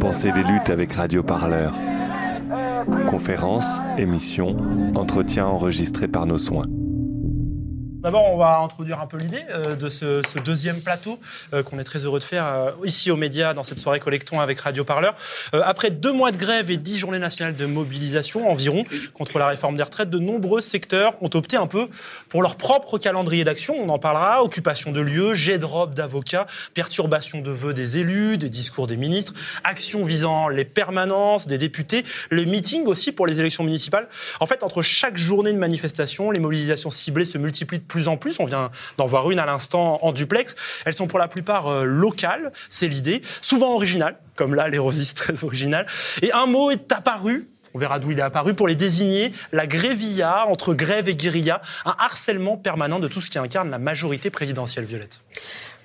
Pensez les luttes avec Radio Parleur. Conférences, émissions, entretiens enregistrés par nos soins. D'abord, on va introduire un peu l'idée euh, de ce, deuxième plateau euh, qu'on est très heureux de faire euh, ici aux médias dans cette soirée collecton avec Radio Parleur. après deux mois de grève et dix journées nationales de mobilisation environ contre la réforme des retraites, de nombreux secteurs ont opté un peu pour leur propre calendrier d'action. On en parlera. Occupation de lieux, jet de robe d'avocats, perturbation de vœux des élus, des discours des ministres, actions visant les permanences des députés, le meeting aussi pour les élections municipales. En fait, entre chaque journée de manifestation, les mobilisations ciblées se multiplient de plus plus en plus. On vient d'en voir une à l'instant en duplex. Elles sont pour la plupart euh, locales, c'est l'idée, souvent originales, comme là les très originales. Et un mot est apparu on verra d'où il est apparu, pour les désigner, la grévilla, entre grève et guérilla, un harcèlement permanent de tout ce qui incarne la majorité présidentielle, Violette.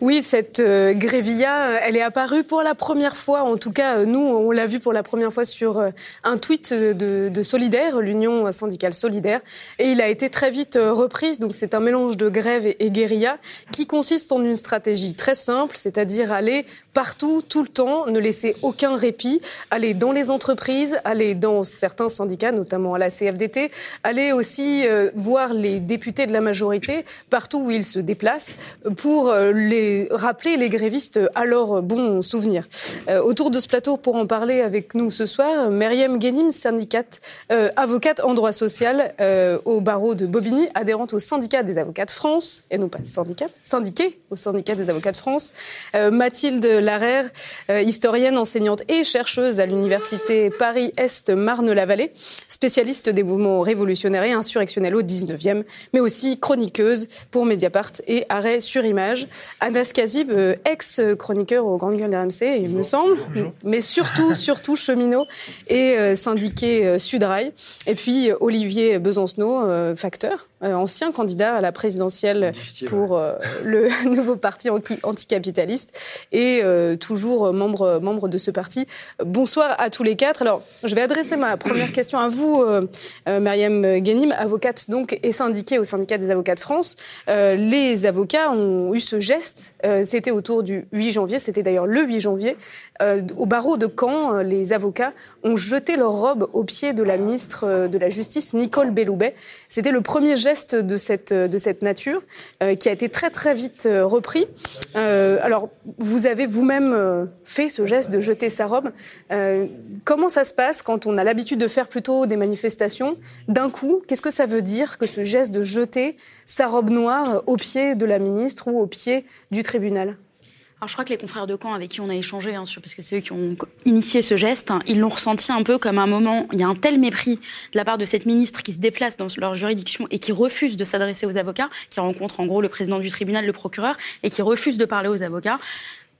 Oui, cette euh, grévilla, euh, elle est apparue pour la première fois, en tout cas euh, nous, on l'a vu pour la première fois sur un tweet de, Solidaire, l'Union syndicale solidaire, et il a été très vite reprise. Donc c'est un mélange de grève et guérilla qui consiste en une stratégie très simple, c'est-à-dire aller partout, tout le temps, ne laisser aucun répit, aller dans les entreprises, aller dans certains syndicats, notamment à la CFDT, aller aussi voir les députés de la majorité partout où ils se déplacent pour les rappeler les grévistes à leur bon souvenir. Euh, autour de ce plateau, pour en parler avec nous ce soir, Myriam Guénim, syndicate, euh, avocate en droit social euh, au barreau de Bobigny, adhérente au syndicat des avocats de France, et non pas syndicate, syndiquée au syndicat des avocats de France. Mathilde Larère, historienne, enseignante et chercheuse à l'université Paris-Est Marne-la-Vallée, spécialiste des mouvements révolutionnaires et insurrectionnels au 19e, mais aussi chroniqueuse pour Mediapart et Arrêt sur Image. Anas Kazib, euh, ex-chroniqueur au Grand Gueule RMC, il me semble, mais surtout, surtout cheminot et euh, syndiqué euh, Sudrail. Et puis Olivier Besancenot, facteur, ancien candidat à la présidentielle pour le nouveau parti anticapitaliste et toujours membre, membre de ce parti. Bonsoir à tous les quatre. Alors, je vais adresser ma première question à vous, Mariam Guénim, avocate donc et syndiquée au syndicat des avocats de France. les avocats ont eu ce geste euh, c'était autour du 8 janvier, c'était d'ailleurs le 8 janvier, euh, au barreau de Caen, euh, les avocats ont jeté leur robe aux pieds de la ministre de la Justice, Nicole Belloubet. C'était le premier geste de cette, de cette nature qui a été très très vite repris. alors, vous avez vous-même fait ce geste de jeter sa robe. comment ça se passe quand on a l'habitude de faire plutôt des manifestations D'un coup, qu'est-ce que ça veut dire que ce geste de jeter sa robe noire aux pieds de la ministre ou aux pieds du tribunal? Alors, je crois que les confrères de camp avec qui on a échangé, hein, parce que c'est eux qui ont initié ce geste, hein, ils l'ont ressenti un peu comme un moment. Il y a un tel mépris de la part de cette ministre qui se déplace dans leur juridiction et qui refuse de s'adresser aux avocats, qui rencontre en gros le président du tribunal, le procureur, et qui refuse de parler aux avocats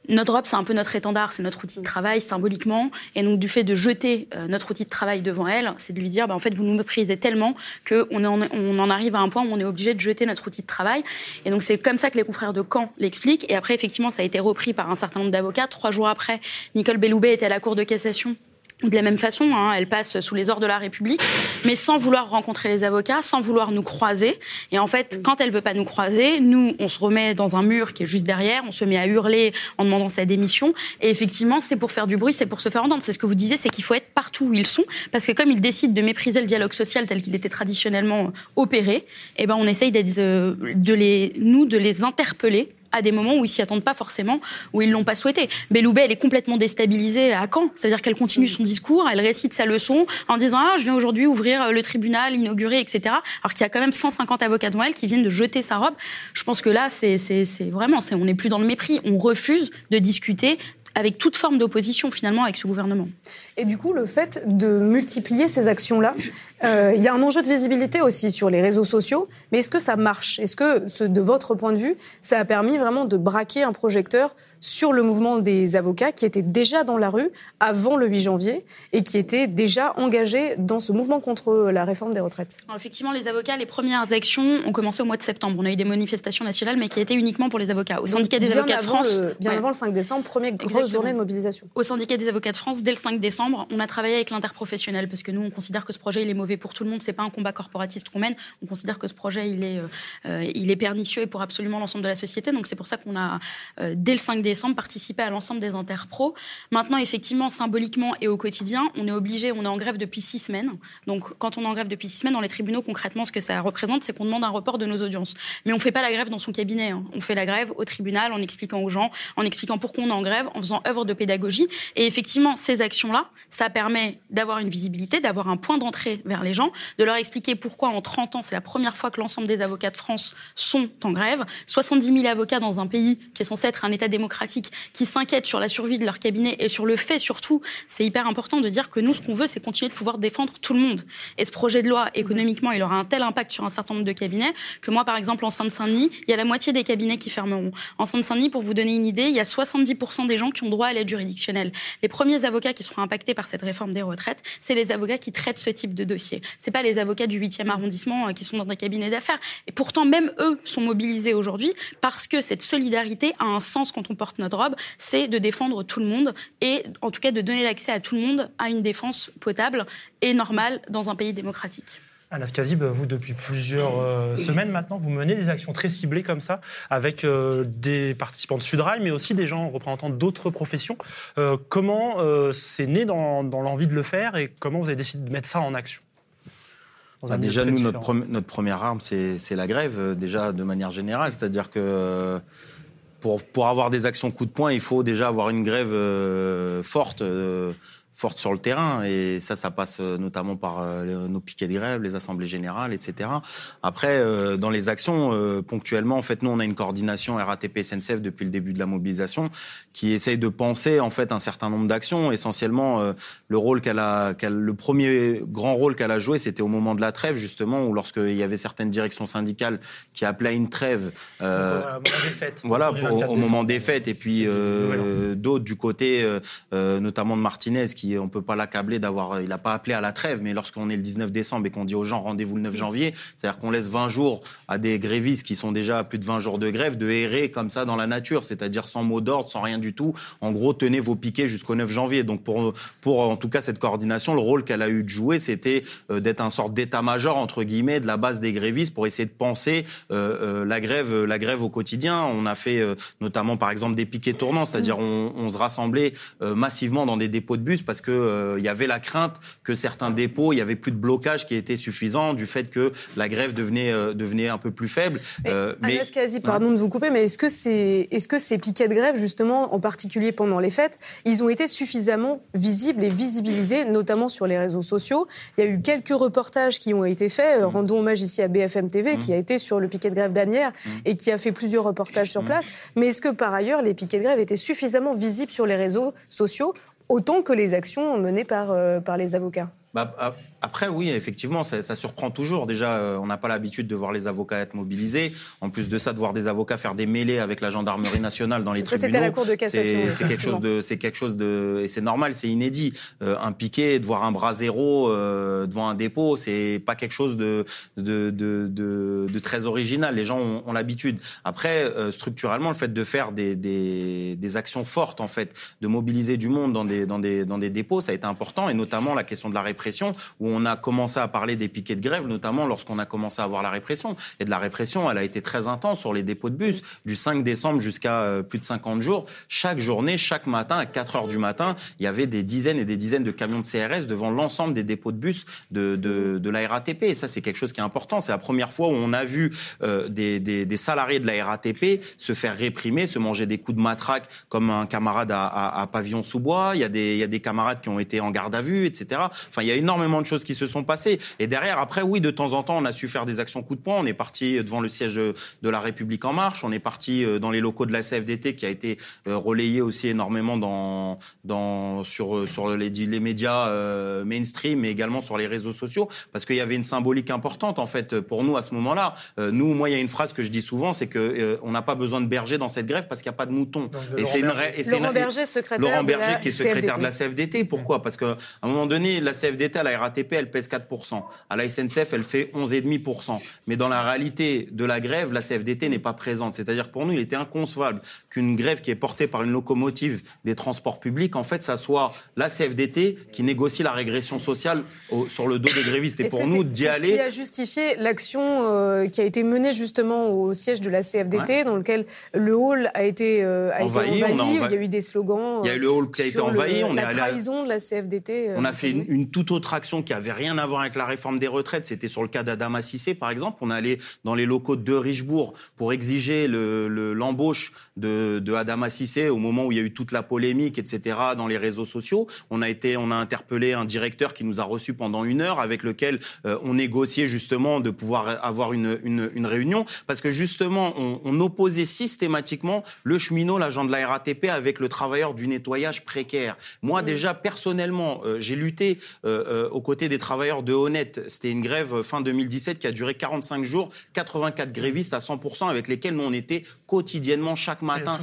notre robe, c'est un peu notre étendard, c'est notre outil de travail symboliquement. Et donc, du fait de jeter euh, notre outil de travail devant elle, c'est de lui dire, bah, en fait, vous nous méprisez tellement qu'on en, on en arrive à un point où on est obligé de jeter notre outil de travail. Et donc, c'est comme ça que les confrères de Caen l'expliquent. Et après, effectivement, ça a été repris par un certain nombre d'avocats. Trois jours après, Nicole Belloubet était à la Cour de cassation de la même façon, hein, elle passe sous les ordres de la République, mais sans vouloir rencontrer les avocats, sans vouloir nous croiser. Et en fait, quand elle veut pas nous croiser, nous, on se remet dans un mur qui est juste derrière, on se met à hurler en demandant sa démission. Et effectivement, c'est pour faire du bruit, c'est pour se faire entendre. C'est ce que vous disiez, c'est qu'il faut être partout où ils sont, parce que comme ils décident de mépriser le dialogue social tel qu'il était traditionnellement opéré, eh ben, on essaye de, de les, nous, de les interpeller à des moments où ils s'y attendent pas forcément, où ils l'ont pas souhaité. Belloubet, elle est complètement déstabilisée à Caen, c'est-à-dire qu'elle continue son discours, elle récite sa leçon en disant ah je viens aujourd'hui ouvrir le tribunal, inaugurer, etc. Alors qu'il y a quand même 150 avocats devant elle qui viennent de jeter sa robe. Je pense que là, c'est vraiment, c'est on n'est plus dans le mépris, on refuse de discuter avec toute forme d'opposition finalement avec ce gouvernement. Et du coup, le fait de multiplier ces actions-là, euh, il y a un enjeu de visibilité aussi sur les réseaux sociaux, mais est-ce que ça marche? Est-ce que, de votre point de vue, ça a permis vraiment de braquer un projecteur sur le mouvement des avocats qui étaient déjà dans la rue avant le 8 janvier et qui étaient déjà engagés dans ce mouvement contre la réforme des retraites? effectivement, les avocats, les premières actions ont commencé au mois de septembre. On a eu des manifestations nationales, mais qui étaient uniquement pour les avocats. Au syndicat des avocats de France. bien avant le 5 décembre, première grosse journée de mobilisation. Au syndicat des avocats de France, dès le 5 décembre, on a travaillé avec l'interprofessionnel parce que nous, on considère que ce projet, il est mauvais mauvais pour tout le monde. C'est pas un combat corporatiste qu'on mène. On considère que ce projet, il est, il est pernicieux et pour absolument l'ensemble de la société. Donc c'est pour ça qu'on a, dès le 5 décembre, participé à l'ensemble des interpros. Maintenant, effectivement, symboliquement et au quotidien, on est obligé, on est en grève depuis six semaines. Donc quand on est en grève depuis six semaines dans les tribunaux, concrètement, ce que ça représente, c'est qu'on demande un report de nos audiences. Mais on fait pas la grève dans son cabinet. Hein. On fait la grève au tribunal en expliquant aux gens, en expliquant pourquoi on est en grève, en faisant œuvre de pédagogie. Et effectivement, ces actions-là, ça permet d'avoir une visibilité, d'avoir un point d'entrée vers les gens, de leur expliquer pourquoi en 30 ans, c'est la première fois que l'ensemble des avocats de France sont en grève. 70 000 avocats dans un pays qui est censé être un État démocratique, qui s'inquiètent sur la survie de leur cabinet et sur le fait surtout, c'est hyper important de dire que nous, ce qu'on veut, c'est continuer de pouvoir défendre tout le monde. Et ce projet de loi, économiquement, il aura un tel impact sur un certain nombre de cabinets que moi, par exemple, en Seine-Saint-Denis, il y a la moitié des cabinets qui fermeront. En Seine-Saint-Denis, pour vous donner une idée, il y a 70% des gens qui ont droit à l'aide juridictionnelle. Les premiers avocats qui seront impactés par cette réforme des retraites, c'est les avocats qui traitent ce type de dossier. C'est pas les avocats du 8e arrondissement euh, qui sont dans des cabinets d'affaires. Et pourtant, même eux sont mobilisés aujourd'hui parce que cette solidarité a un sens quand on porte notre robe, c'est de défendre tout le monde et en tout cas de donner l'accès à tout le monde à une défense potable et normale dans un pays démocratique. Anas Kazib, vous, depuis plusieurs euh, semaines maintenant, vous menez des actions très ciblées comme ça, avec euh, des participants de Sudrail, mais aussi des gens représentant d'autres professions. Euh, comment c'est né dans, l'envie de le faire et comment vous avez décidé de mettre ça en action? Bah, Déjà, nous, notre, notre, première arme, c'est la grève, déjà de manière générale. C'est-à-dire que pour, pour avoir des actions coup de poing, il faut déjà avoir une grève forte forte sur le terrain. Et ça, ça passe euh, notamment par euh, nos piquets de grève, les assemblées générales, etc. Après, euh, dans les actions, ponctuellement, en fait, nous, on a une coordination RATP-SNCF depuis le début de la mobilisation qui essaye de penser, en fait, un certain nombre d'actions. Essentiellement, le rôle qu'elle a, le premier grand rôle qu'elle a joué, c'était au moment de la trêve, justement, où lorsqu'il y avait certaines directions syndicales qui appelaient à une trêve. Euh, des fêtes. Voilà, au, moment des fêtes. Et puis, d'autres du côté, notamment de Martinez, qui on peut pas l'accabler d'avoir, il n'a pas appelé à la trêve, mais lorsqu'on est le 19 décembre et qu'on dit aux gens rendez-vous le 9 janvier, c'est-à-dire qu'on laisse 20 jours à des grévistes qui sont déjà à plus de 20 jours de grève de errer comme ça dans la nature, c'est-à-dire sans mot d'ordre, sans rien du tout. En gros, tenez vos piquets jusqu'au 9 janvier. Donc pour, pour en tout cas cette coordination, le rôle qu'elle a eu de jouer, c'était euh, d'être un sorte d'état-major entre guillemets de la base des grévistes pour essayer de penser euh, euh, la grève, la grève au quotidien. On a fait notamment par exemple des piquets tournants, c'est-à-dire on, on se rassemblait massivement dans des dépôts de bus parce qu'il euh, y avait la crainte que certains dépôts, il y avait plus de blocage qui était suffisant du fait que la grève devenait, euh, devenait un peu plus faible. Euh, mais, Kazi, pardon de vous couper, mais est-ce que, c'est, est-ce que ces piquets de grève, justement, en particulier pendant les fêtes, ils ont été suffisamment visibles et visibilisés, notamment sur les réseaux sociaux? Il y a eu quelques reportages qui ont été faits. Mmh. Rendons hommage ici à BFM TV, mmh. qui a été sur le piquet de grève d'Anières mmh. et qui a fait plusieurs reportages sur place. Mais est-ce que, par ailleurs, les piquets de grève étaient suffisamment visibles sur les réseaux sociaux autant que les actions menées par, euh, par les avocats bah, après, oui, effectivement, ça, ça surprend toujours. Déjà, euh, on n'a pas l'habitude de voir les avocats être mobilisés. En plus de ça, de voir des avocats faire des mêlées avec la gendarmerie nationale dans les ça, tribunaux. c'était la Cour de cassation. C'est quelque chose de, c'est quelque chose de, et c'est normal, c'est inédit. Euh, un piquet, de voir un bras zéro euh, devant un dépôt, c'est pas quelque chose de, de, de, de, de très original. Les gens ont, ont l'habitude. Après, euh, structurellement, le fait de faire des, des, des, actions fortes, en fait, de mobiliser du monde dans des, dans des, dans des dépôts, ça a été important, et notamment la question de la répression où on a commencé à parler des piquets de grève, notamment lorsqu'on a commencé à voir la répression. Et de la répression, elle a été très intense sur les dépôts de bus, du 5 décembre jusqu'à euh, plus de 50 jours. Chaque journée, chaque matin, à 4 heures du matin, il y avait des dizaines et des dizaines de camions de CRS devant l'ensemble des dépôts de bus de, de, la RATP. Et ça, c'est quelque chose qui est important. C'est la première fois où on a vu euh, des, salariés de la RATP se faire réprimer, se manger des coups de matraque comme un camarade à, Pavillon-sous-Bois. Il il y a des camarades qui ont été en garde à vue, etc. Enfin, il y a énormément de choses qui se sont passées. Et derrière, après, oui, de temps en temps, on a su faire des actions coup de poing. On est parti devant le siège de, de la République en marche. On est parti euh, dans les locaux de la CFDT, qui a été euh, relayé aussi énormément dans, dans, sur, euh, sur les, les médias mainstream, mais également sur les réseaux sociaux, parce qu'il y avait une symbolique importante, en fait, pour nous à ce moment-là. nous, moi, il y a une phrase que je dis souvent, c'est que on n'a pas besoin de berger dans cette grève parce qu'il n'y a pas de moutons. et c'est une, et Laurent Berger, secrétaire Laurent Berger, qui est secrétaire de la CFDT. Pourquoi? Parce qu'à un moment donné, la CFDT CFDT à la RATP, elle pèse 4%. À la SNCF, elle fait 11,5%. Mais dans la réalité de la grève, la CFDT n'est pas présente. C'est-à-dire que pour nous, il était inconcevable qu'une grève qui est portée par une locomotive des transports publics, en fait, ça soit la CFDT qui négocie la régression sociale sur le dos des grévistes. Et pour nous, d'y aller. Ce qui a justifié l'action euh, qui a été menée justement au siège de la CFDT, dans lequel le hall a été, euh, envahi. Il y a eu des slogans. Il y a eu le hall qui a été envahi. on la est trahison de la CFDT. Euh, on a fait une, toute autre action qui avait rien à voir avec la réforme des retraites. C'était sur le cas d'Adama Sissé, par exemple. On est allé dans les locaux de Richebourg pour exiger l'embauche le, de, de Adama Sissé au moment où il y a eu toute la polémique, etc., dans les réseaux sociaux. On a été, on a interpellé un directeur qui nous a reçus pendant une heure, avec lequel euh, on négociait justement de pouvoir avoir une, une, une réunion, parce que justement, on, on, opposait systématiquement le cheminot, l'agent de la RATP, avec le travailleur du nettoyage précaire. Moi, déjà, personnellement, euh, j'ai lutté euh, aux côtés des travailleurs de Honnête. C'était une grève fin 2017 qui a duré 45 jours, 84 grévistes à 100%, avec lesquels nous, on était quotidiennement, chaque matin.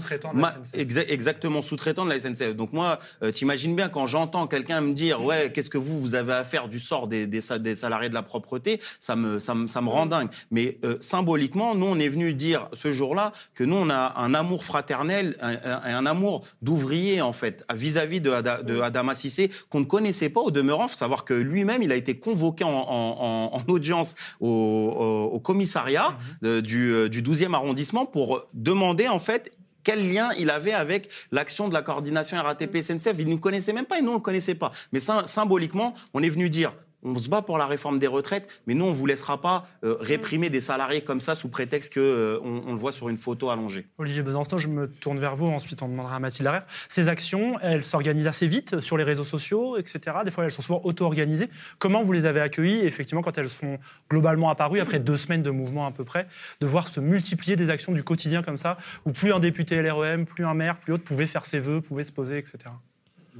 exactement, sous-traitant de la SNCF. Donc moi, euh, t'imagines bien, quand j'entends quelqu'un me dire, ouais, qu'est-ce que vous, vous avez à faire du sort des, des, des salariés de la propreté, ça me, ça me, ça me rend dingue. Mais euh, symboliquement, nous, on est venu dire ce jour-là que nous, on a un amour fraternel, un, un, amour d'ouvrier, en fait, vis-à-vis de, de Adama Sissé, qu'on ne connaissait pas au demeurant. Savoir que lui-même, il a été convoqué en, en, en audience au, au, au commissariat mmh. du, euh, du 12e arrondissement pour demander, en fait, quel lien il avait avec l'action de la coordination RATP-SNCF. Il ne nous connaissait même pas et nous, on ne le connaissait pas. Mais symboliquement, on est venu dire on se bat pour la réforme des retraites, mais nous, on ne vous laissera pas euh, réprimer des salariés comme ça sous prétexte qu'on euh, on le voit sur une photo allongée. Olivier Besançon, je me tourne vers vous, ensuite on demandera à Mathilde Larère. Ces actions, elles s'organisent assez vite sur les réseaux sociaux, etc. Des fois, elles sont souvent auto-organisées. Comment vous les avez accueillies, effectivement, quand elles sont globalement apparues, après deux semaines de mouvement à peu près, de voir se multiplier des actions du quotidien comme ça, où plus un député LREM, plus un maire, plus autre pouvait faire ses vœux, pouvait se poser, etc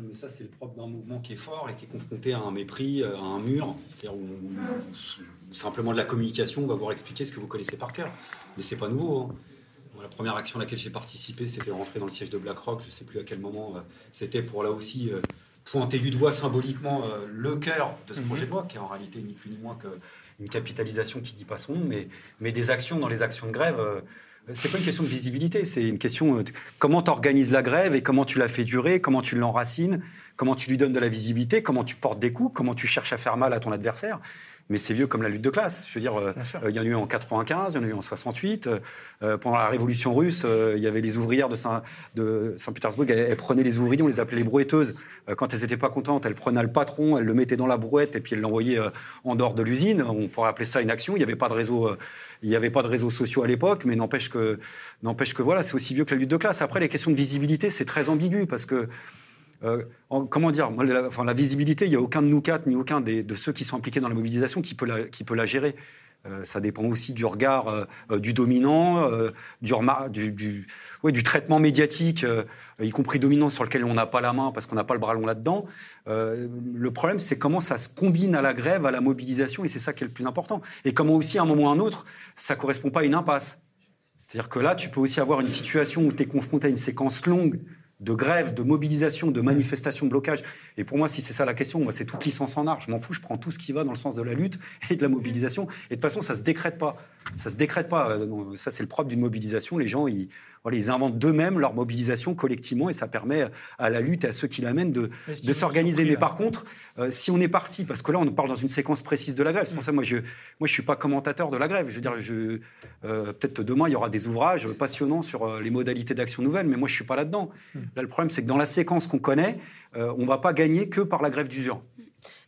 mais ça, c'est le propre d'un mouvement qui est fort et qui est confronté à un mépris, euh, à un mur, c'est-à-dire où, simplement de la communication, on va vous expliquer ce que vous connaissez par cœur. Mais c'est pas nouveau. Hein. la première action à laquelle j'ai participé, c'était rentrer dans le siège de BlackRock. Je ne sais plus à quel moment euh, c'était pour là aussi euh, pointer du doigt symboliquement le cœur de ce mhm. projet de loi, qui est en réalité ni plus ni moins qu'une capitalisation qui dit pas son nom, mais, mais des actions dans les actions de grève c'est pas une question de visibilité, c'est une question de comment tu organises la grève et comment tu la fais durer, comment tu l'enracines, comment tu lui donnes de la visibilité, comment tu portes des coups, comment tu cherches à faire mal à ton adversaire. Mais c'est vieux comme la lutte de classe. Je veux dire, euh, il y en a eu en 95, il y en a eu en 68. Euh, pendant la Révolution russe, euh, il y avait les ouvrières de Saint-Pétersbourg. elles, prenaient les ouvriers, on les appelait les brouetteuses. quand elles n'étaient pas contentes, elles prenaient le patron, elles le mettaient dans la brouette et puis elles l'envoyaient en dehors de l'usine. On pourrait appeler ça une action. Il n'y avait pas de réseau il n'y avait pas de réseaux sociaux à l'époque, mais n'empêche que, n'empêche que voilà, c'est aussi vieux que la lutte de classe. Après, les questions de visibilité, c'est très ambigu parce que euh, comment dire la, enfin, la visibilité, il n'y a aucun de nous quatre, ni aucun de ceux qui sont impliqués dans la mobilisation qui peut la, gérer. Euh, ça dépend aussi du regard euh, du dominant, du, du, traitement médiatique, y compris dominant sur lequel on n'a pas la main parce qu'on n'a pas le bras long là-dedans. le problème, c'est comment ça se combine à la grève, à la mobilisation, et c'est ça qui est le plus important. Et comment aussi, à un moment ou à un autre, ça ne correspond pas à une impasse. C'est-à-dire que là, tu peux aussi avoir une situation où tu es confronté à une séquence longue de grève, de mobilisation, de manifestation, de blocage. Et pour moi, si c'est ça la question, moi, c'est toute licence en art. Je m'en fous, je prends tout ce qui va dans le sens de la lutte et de la mobilisation. Et de toute façon, ça se décrète pas. Ça se décrète pas. Euh, ça, c'est le propre d'une mobilisation. Les gens, ils, ils inventent d'eux-mêmes leur mobilisation collectivement et ça permet à la lutte et à ceux qui l'amènent de, de s'organiser. Mais par contre, euh, si on est parti, parce que là, on parle dans une séquence précise de la grève, c'est pour ça moi, je ne moi, je suis pas commentateur de la grève. Je veux dire, je, euh, peut-être demain, il y aura des ouvrages passionnants sur euh, les modalités d'action nouvelle, mais moi, je suis pas là-dedans. Hmm. Là, le problème, c'est que dans la séquence qu'on connaît, on va pas gagner que par la grève d'usure.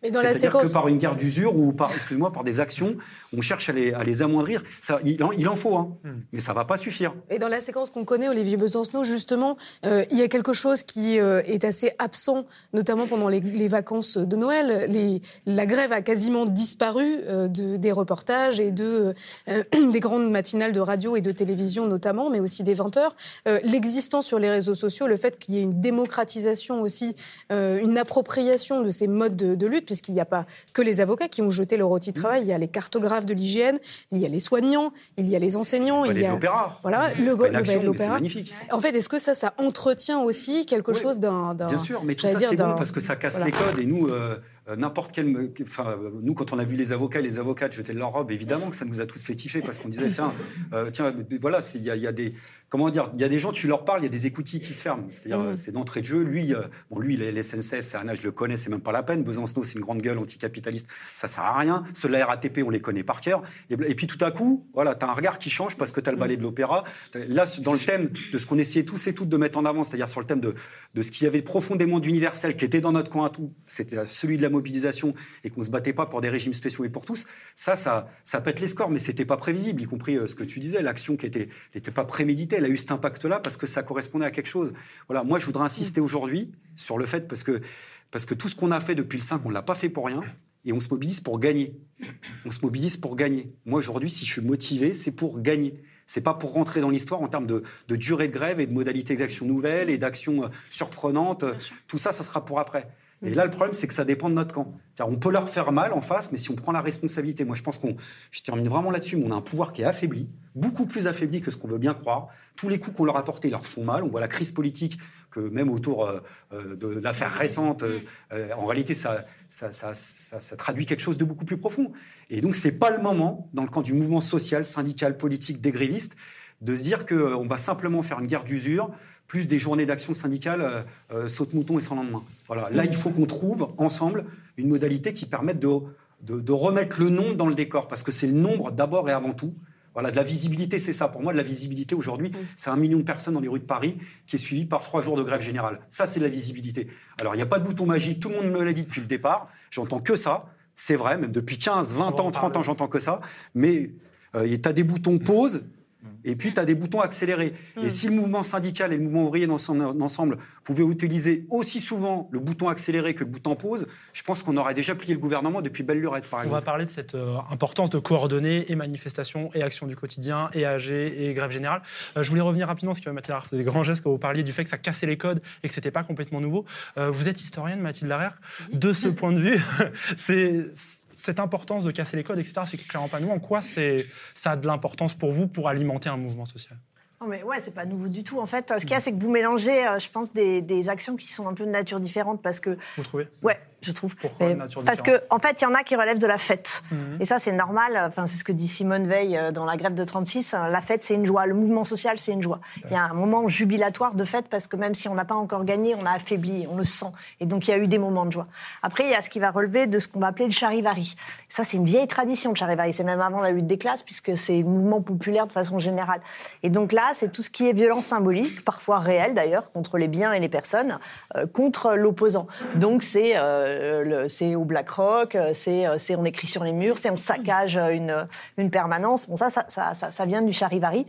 Mais dans la séquence... que par une guerre d'usure ou par, excuse-moi, par des actions, on cherche à les, à les amoindrir. Ça, il, en, il en faut, hein, hmm. mais ça va pas suffire. Et dans la séquence qu'on connaît, Olivier Besancenot, justement, euh, il y a quelque chose qui euh, est assez absent, notamment pendant les, les vacances de Noël. Les, la grève a quasiment disparu euh, de, des reportages et de, des grandes matinales de radio et de télévision notamment, mais aussi des 20 heures. L'existence sur les réseaux sociaux, le fait qu'il y ait une démocratisation aussi, une appropriation de ces modes de, de lutte, puisqu'il n'y a pas que les avocats qui ont jeté leur outil de travail, il y a les cartographes de l'hygiène, il y a les soignants, il y a les enseignants, il y a l'opéra. Voilà, le, le l'opéra. magnifique. En fait, est-ce que ça, ça entretient aussi quelque chose d'un, Bien sûr, mais tout ça c'est bon parce que ça casse les codes et nous. Euh, n'importe quel. Enfin, nous, quand on a vu les avocats et les avocates jeter leur robe, évidemment que ça nous a tous fait kiffer parce qu'on disait, tiens, euh, tiens, voilà, il y, a des. Comment dire Il y a des gens, tu leur parles, il y a des écoutilles qui se ferment. C'est-à-dire, mmh. c'est d'entrée de jeu. Lui, euh, bon, lui, les, SNCF, c'est un âge, je le connais, c'est même pas la peine. Besançon, c'est une grande gueule anticapitaliste, ça sert à rien. Ceux de la RATP, on les connaît par cœur. Et, puis tout à coup, voilà, tu as un regard qui change parce que tu as le ballet de l'opéra. Là, dans le thème de ce qu'on essayait tous et toutes de mettre en avant, c'est-à-dire sur le thème de, de ce qu'il y avait profondément d'universel, qui était dans notre coin à tout, c'était celui de la mobilisation et qu'on se battait pas pour des régimes spéciaux et pour tous, ça, ça, ça pète les scores, mais c'était pas prévisible, y compris euh, ce que tu disais, l'action qui était, n'était pas préméditée, elle a eu cet impact-là parce que ça correspondait à quelque chose. Voilà, moi je voudrais insister aujourd'hui sur le fait parce que parce que tout ce qu'on a fait depuis le 5, on l'a pas fait pour rien. Et on se mobilise pour gagner. On se mobilise pour gagner. Moi, aujourd'hui, si je suis motivé, c'est pour gagner. C'est pas pour rentrer dans l'histoire en termes de, de, durée de grève et de modalités d'action nouvelles et d'actions euh, surprenantes. Tout ça, ça sera pour après. Et là, le problème, c'est que ça dépend de notre camp. On peut leur faire mal en face, mais si on prend la responsabilité, moi je pense qu'on, je termine vraiment là-dessus, mais on a un pouvoir qui est affaibli, beaucoup plus affaibli que ce qu'on veut bien croire. Tous les coups qu'on leur a portés leur font mal. On voit la crise politique que même autour euh, euh, de l'affaire récente, euh, en réalité, ça ça, ça, ça, traduit quelque chose de beaucoup plus profond. Et donc, c'est pas le moment, dans le camp du mouvement social, syndical, politique, des grévistes, de se dire qu'on va simplement faire une guerre d'usure plus des journées d'action syndicale euh, euh, saute-mouton et sans lendemain. Voilà. Là, il faut qu'on trouve ensemble une modalité qui permette de, de, remettre le nom dans le décor, parce que c'est le nombre d'abord et avant tout. Voilà, de la visibilité, c'est ça. Pour moi, de la visibilité aujourd'hui, c'est un million de personnes dans les rues de Paris qui est suivi par trois jours de grève générale. Ça, c'est de la visibilité. Alors, il n'y a pas de bouton magique, tout le monde me l'a dit depuis le départ. J'entends que ça. C'est vrai, même depuis 15, 20 ans, 30 ans, j'entends que ça. Mais euh, tu as des boutons pause, et puis, tu as des boutons accélérés. Et hmm. si le mouvement syndical et le mouvement ouvrier dans son ensemble pouvaient utiliser aussi souvent le bouton accéléré que le bouton pause, je pense qu'on aurait déjà plié le gouvernement depuis belle lurette, par exemple. On va parler de cette euh, importance de coordonner et manifestations et actions du quotidien et AG et grève générale. Euh, je voulais revenir rapidement, parce que Mathilde c'est des grands gestes quand vous parliez du fait que ça cassait les codes et que c'était pas complètement nouveau. Euh, vous êtes historienne, Mathilde Larère. De ce point de vue, c'est cette importance de casser les codes, etc., c'est clairement pas nous. En quoi ça a de l'importance pour vous pour alimenter un mouvement social? Non mais ouais, c'est pas nouveau du tout. En fait, ce qu'il y a, c'est que vous mélangez, euh, je pense, des, des, actions qui sont un peu de nature différente parce que. Vous trouvez? Ouais, je trouve. Pourquoi Parce que, en fait, il y en a qui relèvent de la fête. Mhm. Et ça, c'est normal. Enfin, c'est ce que dit Simone Veil euh, dans la grève de 36. La fête, c'est une joie. Le mouvement social, c'est une joie. Il y a un moment jubilatoire de fête parce que même si on n'a pas encore gagné, on a affaibli, on le sent. Et donc, il y a eu des moments de joie. Après, il y a ce qui va relever de ce qu'on va appeler le charivari. Ça, c'est une vieille tradition, le charivari. C'est même avant la lutte des classes puisque c'est mouvement populaire de façon générale. Et donc là, c'est tout ce qui est violence symbolique, parfois réelle d'ailleurs, contre les biens et les personnes, euh, contre l'opposant. Donc, c'est euh, au Black Rock, euh, euh, c'est on écrit sur les murs, c'est on saccage une, une permanence. Bon, ça, ça, ça, vient du charivari.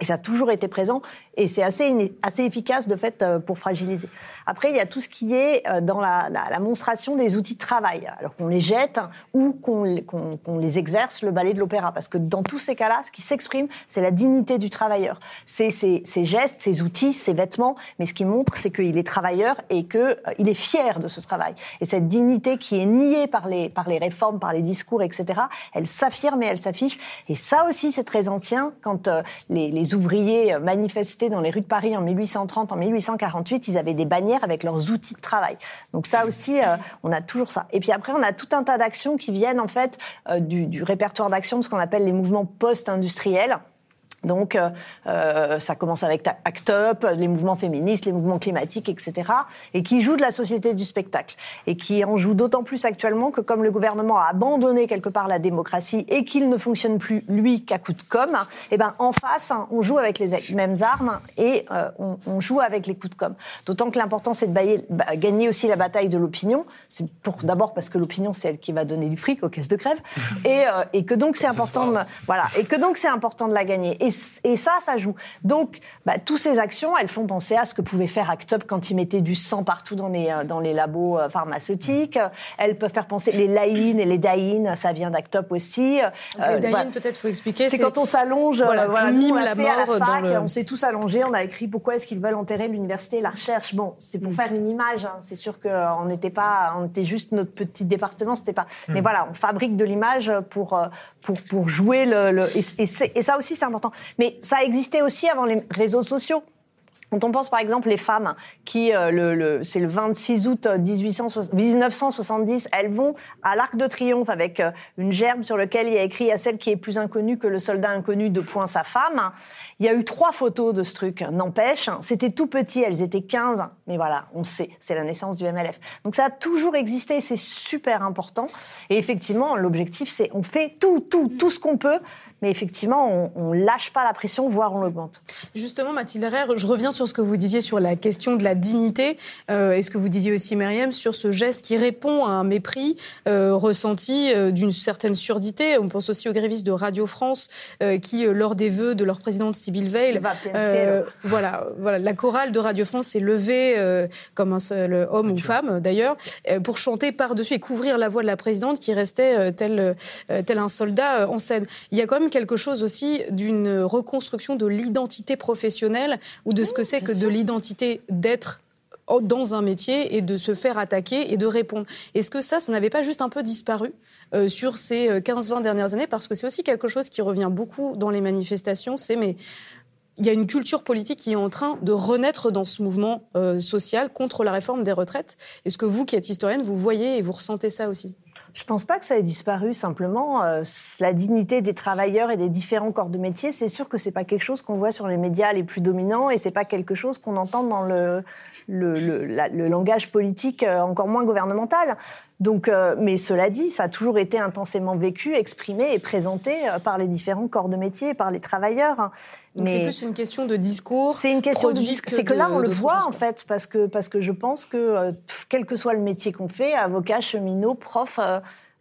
Et ça a toujours été présent et c'est assez, efficace de fait euh, pour fragiliser. Après, il y a tout ce qui est euh, dans la, la, monstration des outils de travail, alors qu'on les jette ou qu'on les exerce, le ballet de l'opéra. Parce que dans tous ces cas-là, ce qui s'exprime, c'est la dignité du travailleur. C'est ces, ces, gestes, ces outils, ces vêtements, mais ce qui montre, c'est qu'il est travailleur et qu'il euh, est fier de ce travail. Et cette dignité qui est niée par les, par les réformes, par les discours, etc., elle s'affirme et elle s'affiche. Et ça aussi, c'est très ancien, quand les, les ouvriers manifestaient dans les rues de Paris en 1830, en 1848, ils avaient des bannières avec leurs outils de travail. Donc ça aussi, euh, on a toujours ça. Et puis après, on a tout un tas d'actions qui viennent en fait euh, du, du répertoire d'actions de ce qu'on appelle les mouvements post-industriels. Donc, euh, euh, ça commence avec ACT UP, les mouvements féministes, les mouvements climatiques, etc., et qui jouent de la société du spectacle, et qui en jouent d'autant plus actuellement que comme le gouvernement a abandonné quelque part la démocratie et qu'il ne fonctionne plus, lui, qu'à coup de com, eh ben, en face, on joue avec les mêmes armes et euh, on, on, joue avec les coups de com. D'autant que l'important, c'est de bailler, bah, gagner aussi la bataille de l'opinion. C'est pour d'abord parce que l'opinion, c'est elle qui va donner du fric aux caisses de grève, et, euh, et que donc c'est important, de, voilà, et que donc c'est important de la gagner. Et et ça, ça joue. Donc, bah, toutes ces actions, elles font penser à ce que pouvait faire Actop quand ils mettaient du sang partout dans les, euh, dans les labos euh, pharmaceutiques. Elles peuvent faire penser les laïnes et les daïnes, ça vient d'Actop aussi. les daïnes, euh, peut-être, faut expliquer. C'est quand on s'allonge, voilà, on mime la mort. dans le... On s'est tous allongés, on a écrit pourquoi est-ce qu'ils veulent enterrer l'université et la recherche. Bon, c'est pour mm. faire une image. Hein. C'est sûr qu'on n'était pas, on était juste notre petit département, c'était pas. Mais mm. voilà, on fabrique de l'image pour, pour, pour jouer le. le... Et, et, et ça aussi, c'est important. Mais ça existait aussi avant les réseaux sociaux Quand on pense par exemple les femmes qui, euh, le, c'est le 26 août 1970, elles vont à l'Arc de Triomphe avec euh, une gerbe sur laquelle il y a écrit à celle qui est plus inconnue que le soldat inconnu de point sa femme. Il y a eu trois photos de ce truc, n'empêche. C'était tout petit, elles étaient 15, mais voilà, on sait, c'est la naissance du MLF. Donc ça a toujours existé, c'est super important. Et effectivement, l'objectif, c'est on fait tout, tout, tout ce qu'on peut mais effectivement, on, ne lâche pas la pression, voire on l'augmente. Justement, Mathilde Herrère, je reviens sur ce que vous disiez sur la question de la dignité, euh, et ce que vous disiez aussi, Myriam, sur ce geste qui répond à un mépris euh, ressenti euh, d'une certaine surdité. On pense aussi aux grévistes de Radio France, qui, lors des vœux de leur présidente Sybille Veil, voilà, voilà, la chorale de Radio France s'est levée comme un seul homme ou femme, d'ailleurs, pour chanter par-dessus et couvrir la voix de la présidente qui restait tel, tel un soldat en scène. Il y a quand même quelque chose aussi d'une reconstruction de l'identité professionnelle ou de ce que c'est que de l'identité d'être dans un métier et de se faire attaquer et de répondre. Est-ce que ça, ça n'avait pas juste un peu disparu euh, sur ces 15-20 euh, dernières années? Parce que c'est aussi quelque chose qui revient beaucoup dans les manifestations, c'est mais il y a une culture politique qui est en train de renaître dans ce mouvement euh, social contre la réforme des retraites. Est-ce que vous, qui êtes historienne, vous voyez et vous ressentez ça aussi? Je ne pense pas que ça ait disparu. Simplement, euh, la dignité des travailleurs et des différents corps de métier, c'est sûr que c'est pas quelque chose qu'on voit sur les médias les plus dominants et c'est pas quelque chose qu'on entend dans le, langage politique euh, encore moins gouvernemental. Donc, euh, mais cela dit, ça a toujours été intensément vécu, exprimé et présenté par les différents corps de métier, par les travailleurs. Donc c'est plus une question de discours. C'est une question de discours. C'est que là, on le voit en fait, parce que parce que je pense que quel que soit le métier qu'on fait, avocat, cheminot, prof,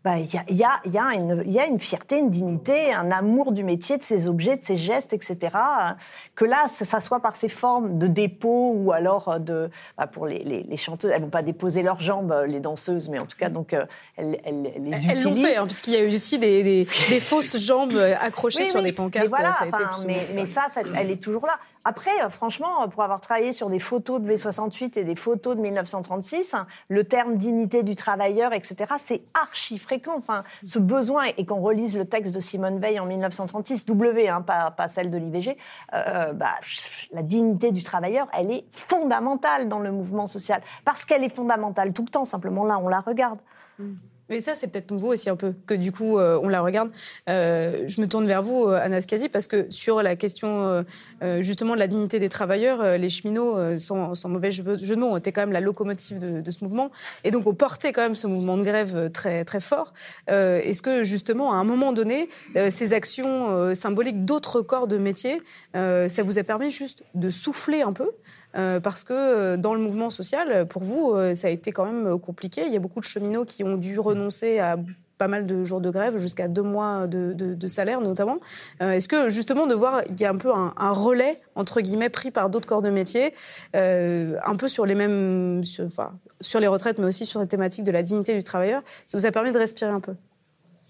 il y, a, y, a, y, a une, y a une fierté, une dignité, un amour du métier, de ses objets, de ses gestes, etc. Que là, ça, soit par ces formes de dépôt ou alors de, bah, pour les, les, les, chanteuses, elles vont pas déposer leurs jambes, les danseuses, mais en tout cas, donc euh, elles, elles, elles, les utilisent. Elles l'ont fait, hein, puisqu'il y a eu aussi des, des, des fausses jambes accrochées sur des pancartes. Mais, voilà, ça, a été mais, mais ça, ça, elle est toujours là. Après, euh, franchement, pour avoir travaillé sur des photos de B68 et des photos de 1936, le terme dignité du travailleur, etc., c'est archi fréquent. Enfin, ce besoin, et qu'on relise le texte de Simone Veil en 1936, W, hein, pas, celle de l'IVG, euh, bah, la dignité du travailleur, elle est fondamentale dans le mouvement social. Parce qu'elle est fondamentale tout le temps, simplement là, on la regarde. Mm. Mais ça, c'est peut-être nouveau aussi un peu, que du coup, euh, on la regarde. Euh, je me tourne vers vous, euh, Anas Kazi, parce que sur la question justement de la dignité des travailleurs, les cheminots, sans, mauvais jeu, de mots, étaient quand même la locomotive de, ce mouvement. Et donc, on portait quand même ce mouvement de grève très, très fort. Est-ce que justement, à un moment donné, ces actions symboliques d'autres corps de métier, ça vous a permis juste de souffler un peu? Euh, parce que euh, dans le mouvement social, pour vous, euh, ça a été quand même compliqué. Il y a beaucoup de cheminots qui ont dû renoncer à pas mal de jours de grève, jusqu'à deux mois de, salaire notamment. Est-ce que justement de voir qu'il y a un peu un, relais, entre guillemets, pris par d'autres corps de métier, un peu sur les mêmes, enfin, sur les retraites, mais aussi sur la thématique de la dignité du travailleur, ça vous a permis de respirer un peu?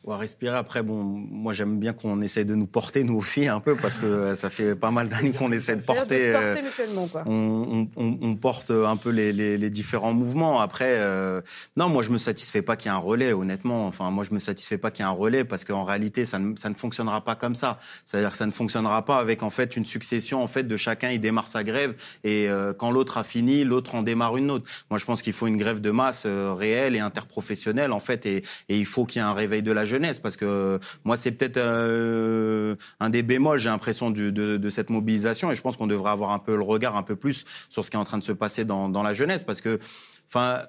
On va respirer. Après, bon, moi j'aime bien qu'on essaye de nous porter nous aussi un peu parce que euh, ça fait pas mal d'années qu'on essaie de porter. De porter euh, mutuellement, quoi. On, on, on, porte un peu les, les, les différents mouvements. Après, euh, non, moi je me satisfais pas qu'il y ait un relais, honnêtement. Enfin, moi je me satisfais pas qu'il y ait un relais parce qu'en réalité ça ne, ça ne fonctionnera pas comme ça. C'est-à-dire que ça ne fonctionnera pas avec en fait une succession en fait de chacun il démarre sa grève et quand l'autre a fini, l'autre en démarre une autre. Moi je pense qu'il faut une grève de masse réelle et interprofessionnelle en fait et, et il faut qu'il y ait un réveil de la jeunesse parce que moi c'est peut-être euh, un des bémols j'ai l'impression de, cette mobilisation et je pense qu'on devrait avoir un peu le regard un peu plus sur ce qui est en train de se passer dans, dans la jeunesse parce que enfin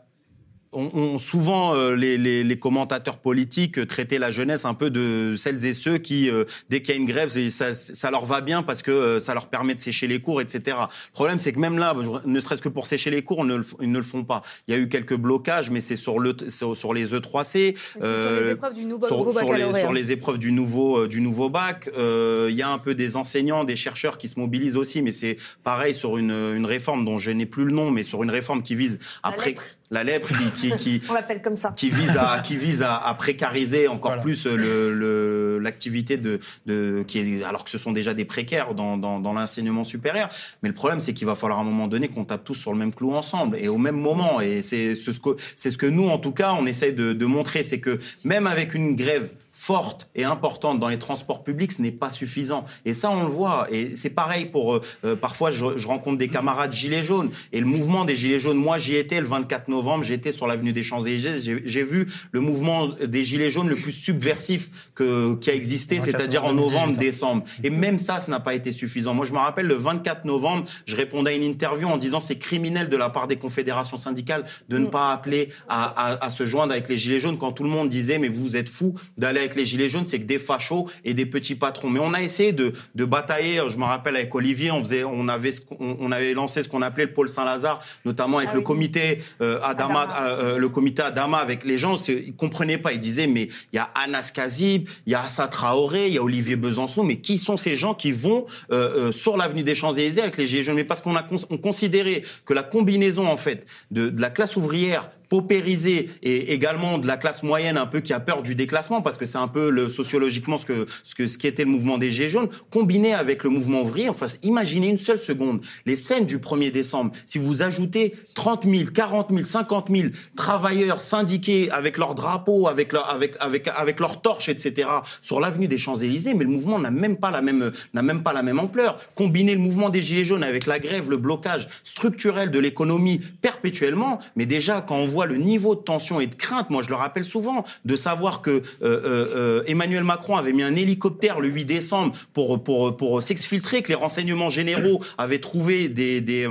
on, souvent euh, les, les, les, commentateurs politiques euh, traitaient la jeunesse un peu de celles et ceux qui, euh, dès qu'il y a une grève, ça, ça, leur va bien parce que ça leur permet de sécher les cours, etc. Le problème, c'est que même là, ne serait-ce que pour sécher les cours, ne le, ils ne le font pas. Il y a eu quelques blocages, mais c'est sur, le, sur, les E3C. sur les épreuves du nouveau, sur, les, sur les épreuves du nouveau, du nouveau bac. il y a un peu des enseignants, des chercheurs qui se mobilisent aussi, mais c'est pareil sur une, une réforme dont je n'ai plus le nom, mais sur une réforme qui vise après la lèpre qui, qui, qui on l'appelle comme ça. qui vise à qui vise à, à précariser encore plus le l'activité de, de qui est alors que ce sont déjà des précaires dans, dans, dans l'enseignement supérieur. Mais le problème c'est qu'il va falloir à un moment donné qu'on tape tous sur le même clou ensemble et au même moment. Et c'est ce que c'est ce que nous en tout cas on essaye de, de montrer. C'est que même avec une grève forte et importante dans les transports publics, ce n'est pas suffisant. Et ça, on le voit. Et c'est pareil pour, euh, euh, parfois, je, je, rencontre des camarades gilets jaunes. Et le mouvement des gilets jaunes, moi, j'y étais le 24 novembre, j'étais sur l'avenue des Champs-Élysées. J'ai vu le mouvement des gilets jaunes le plus subversif que, qui a existé, c'est-à-dire en novembre, décembre. Et même ça, ça n'a pas été suffisant. Moi, je me rappelle, le 24 novembre, je répondais à une interview en disant c'est criminel de la part des confédérations syndicales de ne mm. pas appeler à, à, à se joindre avec les gilets jaunes quand tout le monde disait mais vous êtes fous d'aller avec les Gilets jaunes, c'est que des fachos et des petits patrons. Mais on a essayé de, de batailler, je me rappelle avec Olivier, on, faisait, on, avait, on, avait lancé ce qu'on appelait le pôle Saint-Lazare, notamment avec ah le comité euh, Adama, euh, euh, le comité Adama avec les gens, ils comprenaient pas, ils disaient mais il y a Anas Kazib, il y a Assa Traoré, il y a Olivier Besançon, mais qui sont ces gens qui vont euh, sur l'avenue des Champs-Élysées avec les Gilets jaunes? Mais parce qu'on a on considéré que la combinaison en fait de, de la classe ouvrière paupérisé et également de la classe moyenne un peu qui a peur du déclassement parce que c'est un peu le, sociologiquement ce que, ce que ce qui était le mouvement des Gilets jaunes combiné avec le mouvement ouvrier. Enfin, imaginez une seule seconde les scènes du 1er décembre. Si vous ajoutez 30 000, 40 000, 50 000 travailleurs syndiqués avec leurs drapeaux, avec leur, avec, avec, avec leurs torches, etc. sur l'avenue des Champs-Élysées, mais le mouvement n'a même pas la même, n'a même pas la même ampleur. Combiner le mouvement des Gilets jaunes avec la grève, le blocage structurel de l'économie perpétuellement, mais déjà quand on voit le niveau de tension et de crainte, moi je le rappelle souvent, de savoir que euh, euh, euh, Emmanuel Macron avait mis un hélicoptère le 8 décembre pour, pour, pour s'exfiltrer, que les renseignements généraux avaient trouvé des, des,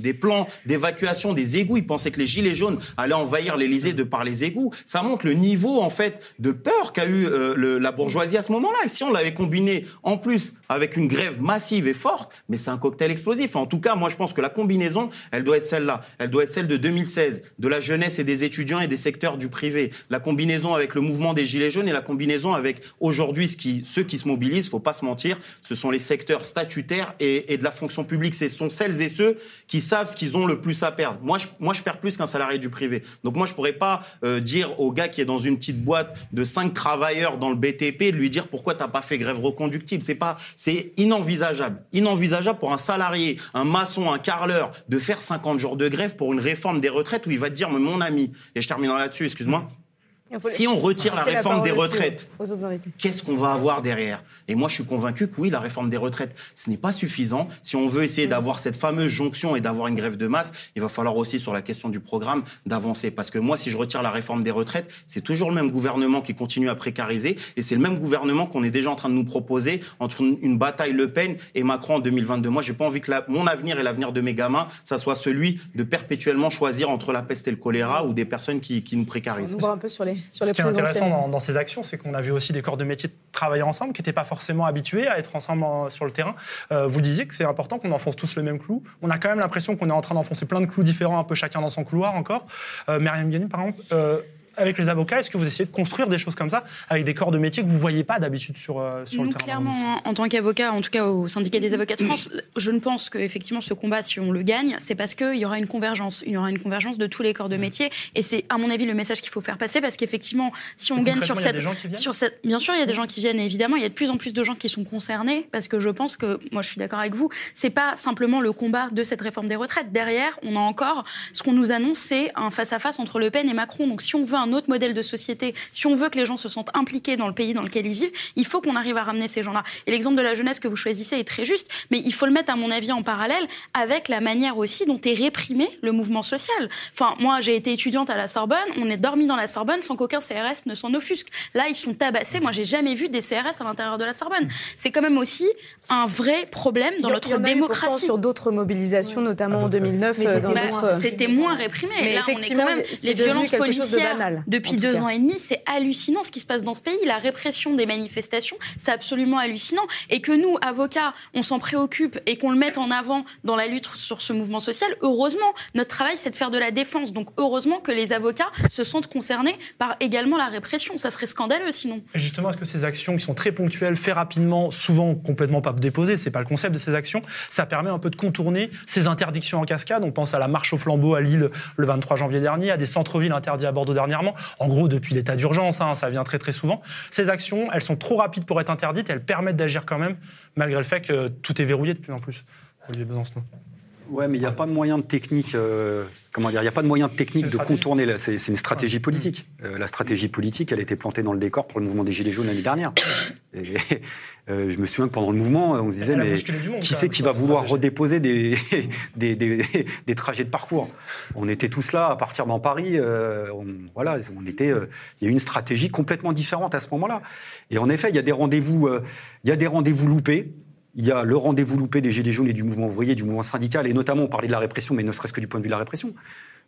des plans d'évacuation des égouts. Ils pensaient que les gilets jaunes allaient envahir l'Elysée de par les égouts. Ça montre le niveau en fait de peur qu'a eu la bourgeoisie à ce moment-là. Et si on l'avait combiné en plus avec une grève massive et forte, mais c'est un cocktail explosif. En tout cas, moi je pense que la combinaison, elle doit être celle-là. Elle doit être celle de 2016, de la jeunesse et des étudiants et des secteurs du privé. La combinaison avec le mouvement des Gilets jaunes et la combinaison avec aujourd'hui ceux qui se mobilisent, faut pas se mentir, ce sont les secteurs statutaires et, et de la fonction publique. Ce sont celles et ceux qui savent ce qu'ils ont le plus à perdre. Moi, je, moi, je perds plus qu'un salarié du privé. Donc moi, je pourrais pas euh, dire au gars qui est dans une petite boîte de cinq travailleurs dans le BTP de lui dire pourquoi t'as pas fait grève reconductible. C'est pas, c'est inenvisageable. Inenvisageable pour un salarié, un maçon, un carreleur de faire 50 jours de grève pour une réforme des retraites où il va te dire, mais mon ami, et je termine là-dessus, excuse-moi, si on retire la réforme des retraites, qu'est-ce qu'on va avoir derrière? Et moi, je suis convaincu que oui, la réforme des retraites, ce n'est pas suffisant. Si on veut essayer mm. d'avoir cette fameuse jonction et d'avoir une grève de masse, il va falloir aussi, sur la question du programme, d'avancer. Parce que moi, si je retire la réforme des retraites, c'est toujours le même gouvernement qui continue à précariser et c'est le même gouvernement qu'on est déjà en train de nous proposer entre une, bataille Le Pen et Macron en 2022. Moi, j'ai pas envie que mon avenir et l'avenir de mes gamins, ça soit celui de perpétuellement choisir entre la peste et le choléra ou des personnes qui, qui nous précarisent. On voit un peu sur les ce qui est intéressant dans, ces actions, c'est qu'on a vu aussi des corps de métier travailler ensemble, qui n'étaient pas forcément habitués à être ensemble sur le terrain. Euh, vous disiez que c'est important qu'on enfonce tous le même clou. On a quand même l'impression qu'on est en train d'enfoncer plein de clous différents, un peu chacun dans son couloir encore. Euh, Gagnon, par exemple, euh, avec les avocats, est-ce que vous essayez de construire des choses comme ça avec des corps de métier que vous ne voyez pas d'habitude sur, euh, le terrain Clairement, en tant qu'avocat, en tout cas au syndicat des avocats de France, je ne pense qu'effectivement ce combat, si on le gagne, c'est parce qu'il y aura une convergence. Il y aura une convergence de tous les corps de métier. Et c'est, à mon avis, le message qu'il faut faire passer parce qu'effectivement, si on gagne sur cette, sur cette. Bien sûr, il y a des gens qui viennent, évidemment, il y a de plus en plus de gens qui sont concernés parce que je pense que, moi je suis d'accord avec vous, c'est pas simplement le combat de cette réforme des retraites. Derrière, on a encore ce qu'on nous annonce, c'est un face-à-face -face entre Le Pen et Macron. Donc si on veut un autre modèle de société, si on veut que les gens se sentent impliqués dans le pays dans lequel ils vivent, il faut qu'on arrive à ramener ces gens-là. Et l'exemple de la jeunesse que vous choisissez est très juste, mais il faut le mettre, à mon avis, en parallèle avec la manière aussi dont est réprimé le mouvement social. Enfin, moi, j'ai été étudiante à la Sorbonne, on est dormi dans la Sorbonne sans qu'aucun CRS ne s'en offusque. Là, ils sont tabassés. Moi, j'ai jamais vu des CRS à l'intérieur de la Sorbonne. C'est quand même aussi un vrai problème dans notre démocratie. sur d'autres mobilisations, notamment en 2009. Euh, c'était moins réprimé. Mais là, on est quand même les violences policières depuis deux ans et demi, c'est hallucinant ce qui se passe dans ce pays. La répression des manifestations, c'est absolument hallucinant. Et que nous, avocats, on s'en préoccupe et qu'on le mette en avant dans la lutte sur ce mouvement social, heureusement, notre travail, c'est de faire de la défense. Donc heureusement que les avocats se sentent concernés par également la répression. Ça serait scandaleux sinon. Et justement, est-ce que ces actions qui sont très ponctuelles, fait rapidement, souvent complètement pas déposées, c'est pas le concept de ces actions, ça permet un peu de contourner ces interdictions en cascade? On pense à la marche au flambeau à Lille le 23 janvier dernier, à des centres-villes interdits à Bordeaux dernièrement. En gros, depuis l'état d'urgence, hein, ça vient très très souvent. Ces actions, elles sont trop rapides pour être interdites, elles permettent d'agir quand même, malgré le fait que tout est verrouillé de plus en plus. Ouais, mais il n'y a pas de moyen de technique. euh, comment dire Il n'y a pas de moyen de technique de contourner. la- C'est c'est une stratégie politique. Euh, la stratégie politique, elle a été plantée dans le décor pour le mouvement des Gilets jaunes l'année dernière. Et, euh, je me souviens que pendant le mouvement, on se disait mais monde, qui c'est qui va vouloir redéposer des, des, des, des trajets de parcours? On était tous là à partir dans Paris. euh, on, voilà, on était. euh, il y a eu une stratégie complètement différente à ce moment-là. Et en effet, il y a des rendez-vous. euh, il y a des rendez-vous loupés. Il y a le rendez-vous loupé des Gilets jaunes et du mouvement ouvrier, du mouvement syndical, et notamment on parlait de la répression, mais ne serait-ce que du point de vue de la répression.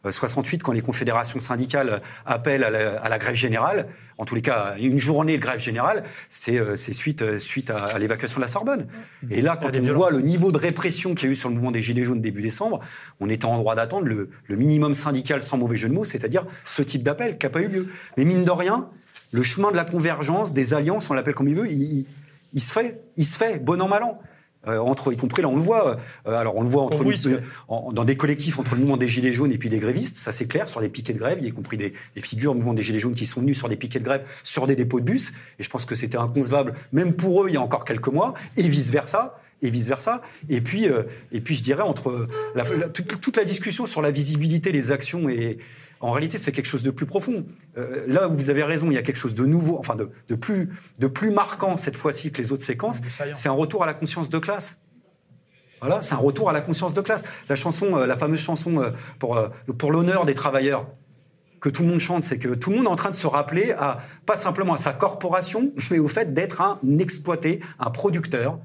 Euh, 68, quand les confédérations syndicales appellent à la, à la grève générale, en tous les cas, une journée de grève générale, c'est euh, suite, euh, suite à, à l'évacuation de la Sorbonne. Et là, quand on violences. voit le niveau de répression qu'il y a eu sur le mouvement des Gilets jaunes début décembre, on était en droit d'attendre le, le minimum syndical sans mauvais jeu de mots, c'est-à-dire ce type d'appel qui n'a pas eu lieu. Mais mine de rien, le chemin de la convergence, des alliances, on l'appelle comme il veut, il, il- se fait, il se fait, bon an, mal an. Euh, entre, y compris là, on le voit. euh, alors, on le voit entre oui, le- en- dans des collectifs entre le mouvement des Gilets jaunes et puis des grévistes, ça c'est clair, sur des piquets de grève, y compris des, des figures du mouvement des Gilets jaunes qui sont venus sur des piquets de grève, sur des dépôts de bus. Et je pense que c'était inconcevable, même pour eux, il y a encore quelques mois, et vice-versa. Et vice-versa. Et puis, euh, et puis, je dirais, entre la- la- toute, toute la discussion sur la visibilité, les actions, et en réalité, c'est quelque chose de plus profond. Euh, là où vous avez raison, il y a quelque chose de nouveau, enfin de, de plus, de plus marquant cette fois-ci que les autres séquences. C'est un retour à la conscience de classe. Voilà, c'est un retour à la conscience de classe. La chanson, euh, la fameuse chanson euh, pour, pour l'honneur des travailleurs que tout le monde chante, c'est que tout le monde est en train de se rappeler à pas simplement à sa corporation, mais au fait d'être un exploité, un producteur,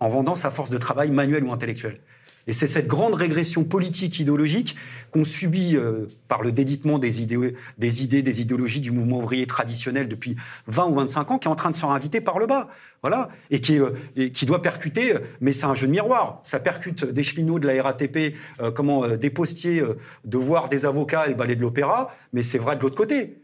en vendant sa force de travail manuelle ou intellectuelle. Et c'est cette grande régression politique, idéologique qu'on subit euh, par le délitement des idées, des idées, des idéologies du mouvement ouvrier traditionnel depuis 20 ou 25 ans, qui est en train de se réinviter par le bas. Voilà. Et qui, euh, et qui doit percuter, euh, mais c'est un jeu de miroir. Ça percute des cheminots de la RATP, euh, comment, euh, des postiers, euh, de voir des avocats et le ballet de l'opéra, mais c'est vrai de l'autre côté.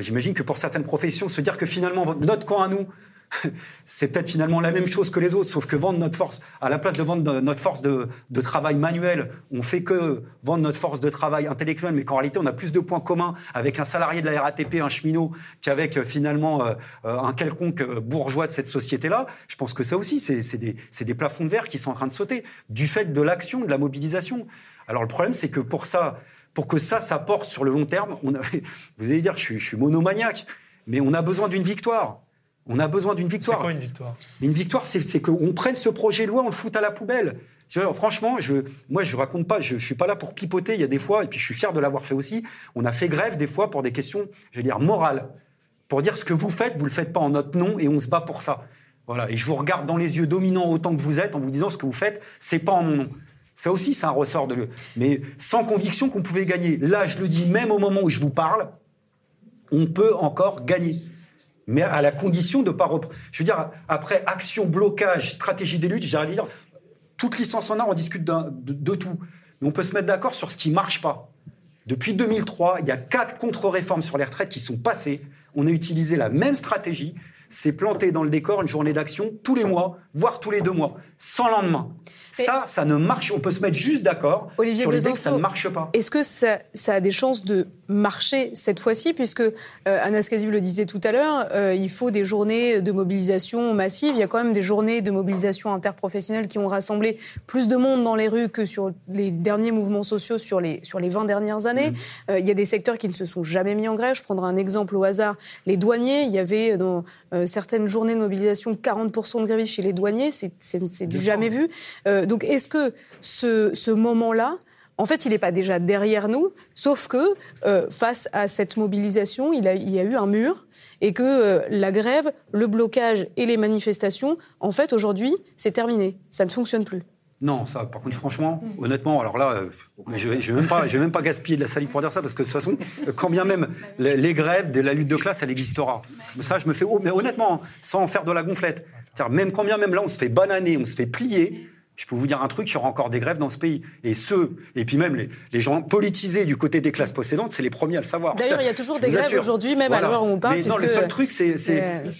J'imagine que pour certaines professions, se dire que finalement, notre camp à nous, c'est peut-être finalement la même chose que les autres, sauf que vendre notre force, à la place de vendre notre force de, travail manuel, on fait que vendre notre force de travail intellectuel, mais qu'en réalité, on a plus de points communs avec un salarié de la RATP, un cheminot, qu'avec euh, finalement euh, euh, un quelconque bourgeois de cette société-là. Je pense que ça aussi, c'est des, plafonds de verre qui sont en train de sauter, du fait de l'action, de la mobilisation. Alors le problème, c'est que pour ça, pour que ça, ça porte sur le long terme, on vous allez dire, je je suis monomaniaque, mais on a besoin d'une victoire. On a besoin d'une C'est victoire. quoi une victoire? Mais une victoire, c'est c'est qu'on prenne ce projet de loi, on le foute à la poubelle. Franchement, je, moi, je raconte pas, je, je suis pas là pour pipoter. Il y a des fois, et puis je suis fier de l'avoir fait aussi. On a fait grève des fois pour des questions, je vais dire, morales. Pour dire ce que vous faites, vous le faites pas en notre nom et on se bat pour ça. Voilà. Et je vous regarde dans les yeux dominants autant que vous êtes en vous disant ce que vous faites, c'est pas en mon nom. Ça aussi, c'est un ressort de le. Mais sans conviction qu'on pouvait gagner. Là, je le dis, même au moment où je vous parle, on peut encore gagner. Mais à la condition de ne pas reprendre. Je veux dire, après action, blocage, stratégie des luttes, j'allais dire, toute licence en art, on discute de, de tout. Mais on peut se mettre d'accord sur ce qui ne marche pas. Depuis 2003, il y a quatre contre-réformes sur les retraites qui sont passées. On a utilisé la même stratégie. C'est planté dans le décor une journée d'action tous les mois, voire tous les deux mois, sans lendemain. Ça, ça ne marche. On peut se mettre juste d'accord sur l'idée que ça ne marche pas. Est-ce que ça, ça a des chances de marcher cette fois-ci? Puisque euh, Anas Kazib le disait tout à l'heure, euh, il faut des journées de mobilisation massive. Il y a quand même des journées de mobilisation interprofessionnelle qui ont rassemblé plus de monde dans les rues que sur les derniers mouvements sociaux sur les, sur les 20 dernières années. Euh, il y a des secteurs qui ne se sont jamais mis en grève. Je prendrai un exemple au hasard. Les douaniers, il y avait dans euh, certaines journées de mobilisation 40% de grévistes chez les douaniers. C'est du jamais vu. Euh, donc est-ce que ce, ce moment-là, en fait, il n'est pas déjà derrière nous, sauf que euh, face à cette mobilisation, il, a- il y a eu un mur et que euh, la grève, le blocage et les manifestations, en fait, aujourd'hui, c'est terminé. Ça ne fonctionne plus. Non, ça, par contre, franchement, honnêtement, alors là, euh, mais je vais, je vais même pas, je vais même pas gaspiller de la salive pour dire ça, parce que de toute façon, quand bien même les, les grèves, de la lutte de classe, elle existera. Ça, je me fais, oh, mais honnêtement, sans en faire de la gonflette. C'est-à-dire, même quand bien même là, on se fait bananer, on se fait plier. Je peux vous dire un truc, il y aura encore des grèves dans ce pays. Et ceux, et puis même les, les gens politisés du côté des classes possédantes, c'est les premiers à le savoir. D'ailleurs, il y a toujours des grèves aujourd'hui, même à Voilà. l'heure où on parle. Mais non, le seul truc, c'est,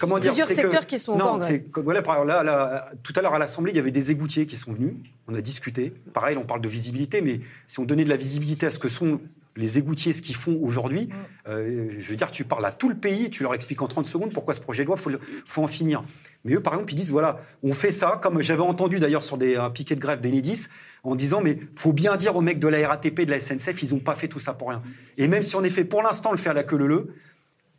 comment dire, plusieurs que- secteurs qui sont en non, grève. c'est que- voilà, par exemple, là, là, tout à l'heure à l'Assemblée, il y avait des égoutiers qui sont venus. On a discuté. Pareil, on parle de visibilité, mais si on donnait de la visibilité à ce que sont les égoutiers, ce qu'ils font aujourd'hui, euh, je veux dire, tu parles à tout le pays, tu leur expliques en 30 secondes pourquoi ce projet de loi, il faut en finir. Mais eux, par exemple, ils disent, voilà, on fait ça, comme j'avais entendu d'ailleurs sur des, un piquet de grève d'Enedis, en disant, mais faut bien dire aux mecs de la RATP, de la SNCF, ils n'ont pas fait tout ça pour rien. Et même si en effet, pour l'instant, on le fait à la queue leu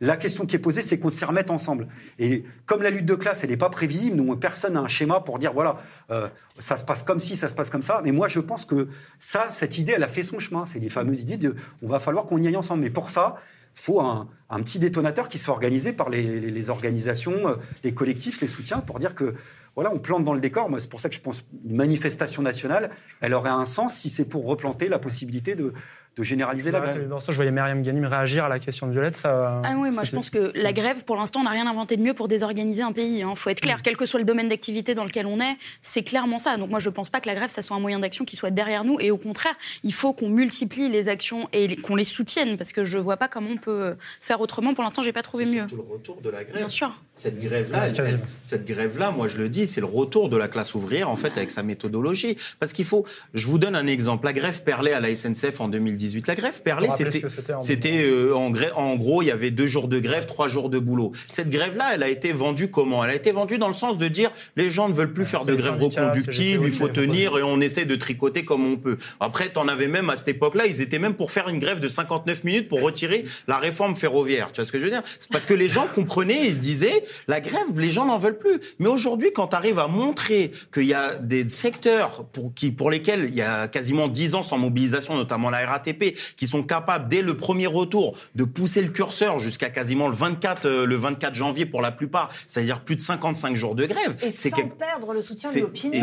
la question qui est posée, c'est qu'on s'y remette ensemble. Et comme la lutte de classe, elle n'est pas prévisible, nous, personne n'a un schéma pour dire, voilà, euh, ça se passe comme ci, ça se passe comme ça. Mais moi, je pense que ça, cette idée, elle a fait son chemin. C'est les fameuses idées de, on va falloir qu'on y aille ensemble. Mais pour ça, faut un, petit détonateur qui soit organisé par les, les- les organisations, euh, les collectifs, les soutiens, pour dire que voilà, on plante dans le décor. Moi, c'est pour ça que je pense une manifestation nationale, elle aurait un sens si c'est pour replanter la possibilité de, de généraliser la grève. Dans ça, je voyais Myriam Ganim réagir à la question de Violette. Ça, Ah oui, moi ça, je pense que la grève, pour l'instant, on n'a rien inventé de mieux pour désorganiser un pays. Il faut être clair, quel que soit le domaine d'activité dans lequel on est, c'est clairement ça. Donc moi je ne pense pas que la grève, ça soit un moyen d'action qui soit derrière nous. Et au contraire, il faut qu'on multiplie les actions et qu'on les soutienne, parce que je ne vois pas comment on peut faire autrement. Pour l'instant, j'ai pas trouvé C'est mieux. surtout le retour de la grève. Bien sûr. Cette grève-là, elle- elle- cette grève-là, moi je le dis, c'est le retour de la classe ouvrière en fait avec sa méthodologie. Parce qu'il faut, je vous donne un exemple. La grève Perlet à la SNCF en 2018. La grève rappeler c'était, c'était euh, en, en gros, il y avait deux jours de grève, trois jours de boulot. Cette grève-là, elle a été vendue comment? Elle a été vendue dans le sens de dire les gens ne veulent plus faire de grève reconductible, il faut tenir et on essaie de tricoter comme on peut. Après, t'en avais même à cette époque-là, ils étaient même pour faire une grève de 59 minutes pour retirer la réforme ferroviaire. Tu vois ce que je veux dire? Parce que les gens comprenaient et disaient la grève, les gens n'en veulent plus. Mais aujourd'hui, quand tu arrives à montrer qu'il y a des secteurs pour, qui, pour lesquels il y a quasiment 10 ans sans mobilisation, notamment la RATP, qui sont capables, dès le premier retour, de pousser le curseur jusqu'à quasiment le 24, euh, le 24 janvier pour la plupart, c'est-à-dire plus de 55 jours de grève. Et C'est sans quel- perdre le soutien de l'opinion.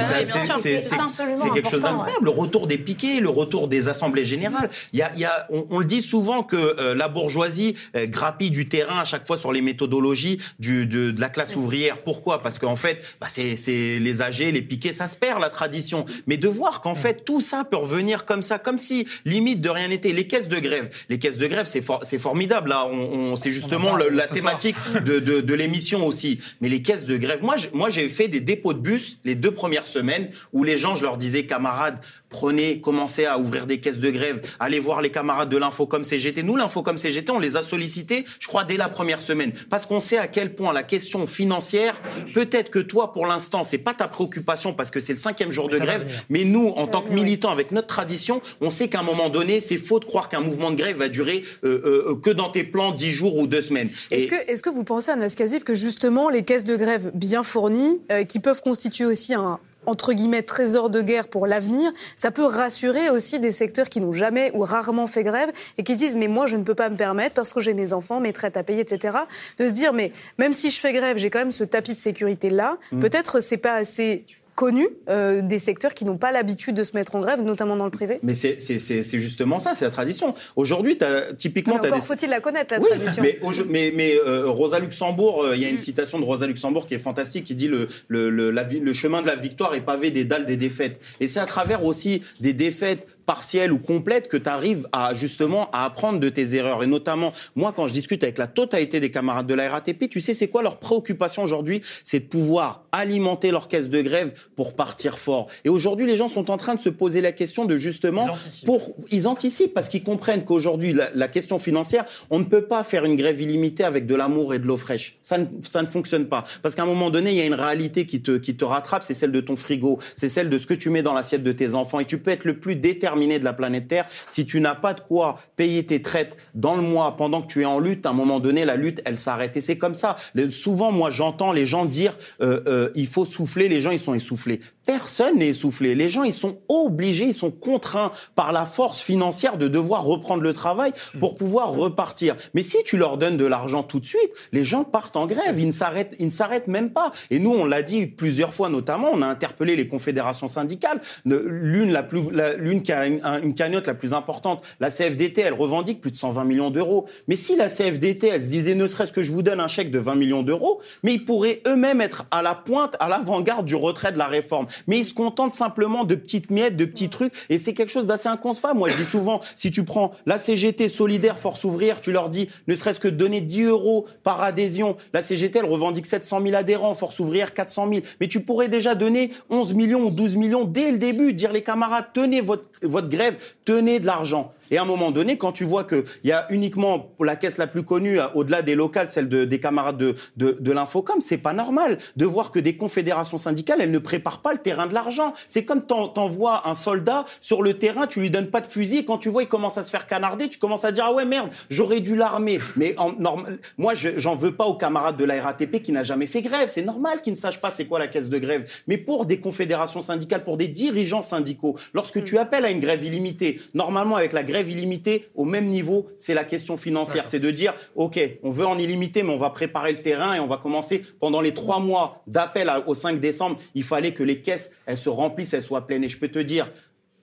c'est- quelque chose d'incroyable. Le retour des piquets, le retour des assemblées générales. Il y a, il y a, on, on le dit souvent que euh, la bourgeoisie euh, grappille du terrain à chaque fois sur les méthodologies du, de, de la classe ouvrière. Pourquoi? Parce qu'en fait, bah, c'est les âgés, les piquets, ça se perd la tradition. Mais de voir qu'en fait tout ça peut revenir comme ça, comme si limite de rien n'était. Les caisses de grève, les caisses de grève, c'est for- c'est formidable. Là, on, on- c'est justement le- la thématique de, de, de l'émission aussi. Mais les caisses de grève, moi, moi j'ai fait des dépôts de bus les deux premières semaines où les gens, je leur disais, camarades, prenez, commencez à ouvrir des caisses de grève, allez voir les camarades de l'Infocom CGT. Nous, l'Infocom CGT, on les a sollicités, je crois, dès la première semaine. Parce qu'on sait à quel point la question financière, peut-être que toi, pour l'instant, c'est pas ta préoccupation parce que c'est le cinquième jour de grève, mais nous, en tant que militants, avec notre tradition, on sait qu'à un moment donné, c'est faux de croire qu'un mouvement de grève va durer euh, euh, que dans tes plans 10 jours ou 2 semaines. Est-ce Et- que, est-ce que vous pensez, Anas Kazib, que justement les caisses de grève bien fournies, euh, qui peuvent constituer aussi un entre guillemets trésor de guerre pour l'avenir, ça peut rassurer aussi des secteurs qui n'ont jamais ou rarement fait grève et qui se disent mais moi je ne peux pas me permettre parce que j'ai mes enfants, mes traites à payer, etc. De se dire mais même si je fais grève, j'ai quand même ce tapis de sécurité là. Peut-être c'est pas assez connu euh, des secteurs qui n'ont pas l'habitude de se mettre en grève, notamment dans le privé. Mais c'est- c'est c'est- c'est justement ça, c'est la tradition. Aujourd'hui, typiquement, Mais encore des... faut-il la connaître la Oui, tradition. mais, mais, mais euh, Rosa Luxembourg, euh, il y a une Mm. citation de Rosa Luxembourg qui est fantastique, qui dit le, le, le, la le chemin de la victoire est pavé des dalles des défaites. Et c'est à travers aussi des défaites partielles ou complètes que tu arrives à justement à apprendre de tes erreurs. Et notamment, moi, quand je discute avec la totalité des camarades de la RATP, tu sais, c'est quoi leur préoccupation aujourd'hui? C'est de pouvoir alimenter leur caisse de grève pour partir fort. Et aujourd'hui, les gens sont en train de se poser la question de justement Ils anticipent. pour ils anticipent parce qu'ils comprennent qu'aujourd'hui la, la question financière, on ne peut pas faire une grève illimitée avec de l'amour et de l'eau fraîche. Ça ne, ça ne fonctionne pas parce qu'à un moment donné, il y a une réalité qui te qui te rattrape, c'est celle de ton frigo, c'est celle de ce que tu mets dans l'assiette de tes enfants et tu peux être le plus déterminé de la planète Terre si tu n'as pas de quoi payer tes traites dans le mois pendant que tu es en lutte, à un moment donné, la lutte, elle s'arrête et c'est comme ça. Souvent, moi, j'entends les gens dire euh, euh, il faut souffler, les gens ils sont essoufflés. Personne n'est essoufflé. Les gens, ils sont obligés, ils sont contraints par la force financière de devoir reprendre le travail pour pouvoir repartir. Mais si tu leur donnes de l'argent tout de suite, les gens partent en grève. Ils ne s'arrêtent, ils ne s'arrêtent même pas. Et nous, on l'a dit plusieurs fois, notamment, on a interpellé les confédérations syndicales. Ne- L'une, la plus, l'une qui a une, un- une cagnotte la plus importante, la CFDT, elle revendique plus de 120 millions d'euros. Mais si la CFDT, elle se disait, ne serait-ce que je vous donne un chèque de 20 millions d'euros, mais ils pourraient eux-mêmes être à la pointe, à l'avant-garde du retrait de la réforme. Mais ils se contentent simplement de petites miettes, de petits trucs, et c'est quelque chose d'assez inconcevable. Moi, je dis souvent, si tu prends la CGT solidaire Force ouvrière, tu leur dis, ne serait-ce que donner 10 euros par adhésion. La CGT, elle revendique 700 000 adhérents, Force ouvrière 400 000. Mais tu pourrais déjà donner 11 millions ou 12 millions dès le début, dire les camarades, tenez votre, votre grève, tenez de l'argent. Et à un moment donné, quand tu vois qu'il y a uniquement la caisse la plus connue, au-delà des locales, celle de, des camarades de, de, de l'Infocom, c'est pas normal de voir que des confédérations syndicales, elles ne préparent pas le terrain de l'argent. C'est comme t'envoies un soldat sur le terrain, tu lui donnes pas de fusil, et quand tu vois il commence à se faire canarder, tu commences à dire ah ouais merde, j'aurais dû l'armer. Mais en, normal, moi j'en veux pas aux camarades de la RATP qui n'a jamais fait grève. C'est normal qu'ils ne sachent pas c'est quoi la caisse de grève. Mais pour des confédérations syndicales, pour des dirigeants syndicaux, lorsque tu appelles à une grève illimitée, normalement avec la grève illimitée, au même niveau, c'est la question financière. C'est de dire, OK, on veut en illimité, mais on va préparer le terrain et on va commencer pendant les trois mois d'appel au 5 décembre. Il fallait que les caisses, elles se remplissent, elles soient pleines. Et je peux te dire,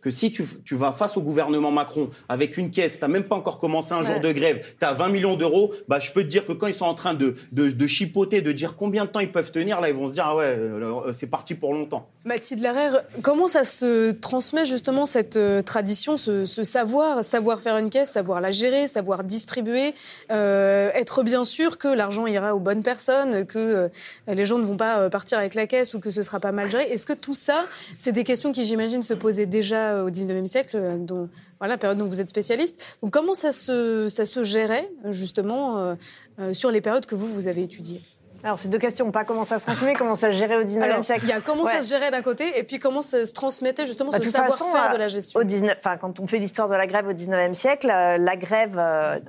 que si tu, tu, vas face au gouvernement Macron avec une caisse, tu n'as même pas encore commencé un jour de grève, tu as 20 millions d'euros, bah, je peux te dire que quand ils sont en train de, de, de, chipoter, de dire combien de temps ils peuvent tenir, là, ils vont se dire, ah ouais, euh, c'est parti pour longtemps. Mathilde Larère, comment ça se transmet justement cette euh, tradition, ce, ce, savoir, savoir faire une caisse, savoir la gérer, savoir distribuer, euh, être bien sûr que l'argent ira aux bonnes personnes, que euh, les gens ne vont pas partir avec la caisse ou que ce sera pas mal géré. Est-ce que tout ça, c'est des questions qui, j'imagine, se posaient déjà au 19e siècle, euh, dont, voilà, période dont vous êtes spécialiste. Donc comment ça se, ça se gérait justement euh, euh, sur les périodes que vous, vous avez étudiées? Alors, c'est deux questions. Pas comment ça se transmet, comment ça se gérait au 19e siècle. Il y a comment ça se gérait d'un côté et puis comment ça se transmettait justement bah, ce savoir-faire de la gestion? Au 19, enfin, quand on fait l'histoire de la grève au 19e siècle, la grève,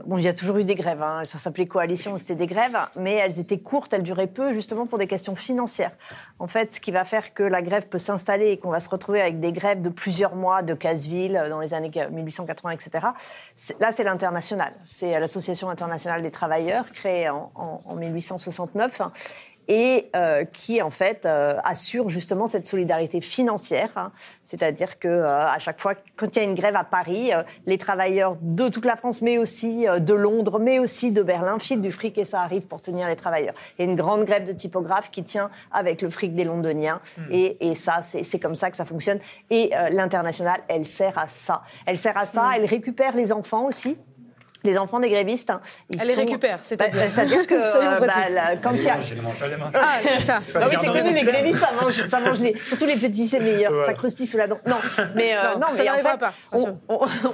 bon, il y a toujours eu des grèves. Hein, ça s'appelait coalition, c'était des grèves, mais elles étaient courtes, elles duraient peu justement pour des questions financières. En fait, ce qui va faire que la grève peut s'installer et qu'on va se retrouver avec des grèves de plusieurs mois de casse-ville dans les années 1880, etc. Là, c'est l'international. C'est l'Association internationale des travailleurs, créée en, en, en 1869 et euh, qui en fait euh, assure justement cette solidarité financière, hein. c'est-à-dire que euh, à chaque fois quand il y a une grève à Paris, les travailleurs de toute la France, mais aussi de Londres, mais aussi de Berlin filent du fric et ça arrive pour tenir les travailleurs. Il y a une grande grève de typographes qui tient avec le fric des Londoniens hmm. et, et, ça c'est comme ça que ça fonctionne. Et l'international, elle sert à ça. Elle sert à ça. Hmm. Elle récupère les enfants aussi les enfants des grévistes. Hein, Elle les récupère, c'est-à-dire bah, C'est-à-dire que euh, bah, quand il y a. Ah, c'est ça. Bah oui, c'est connu, les grévistes, ça mange, ça mange les. Surtout les petits, c'est meilleur. Ça croustille sous la dent. Non, mais, euh, non, ça mais en fait, pas. On,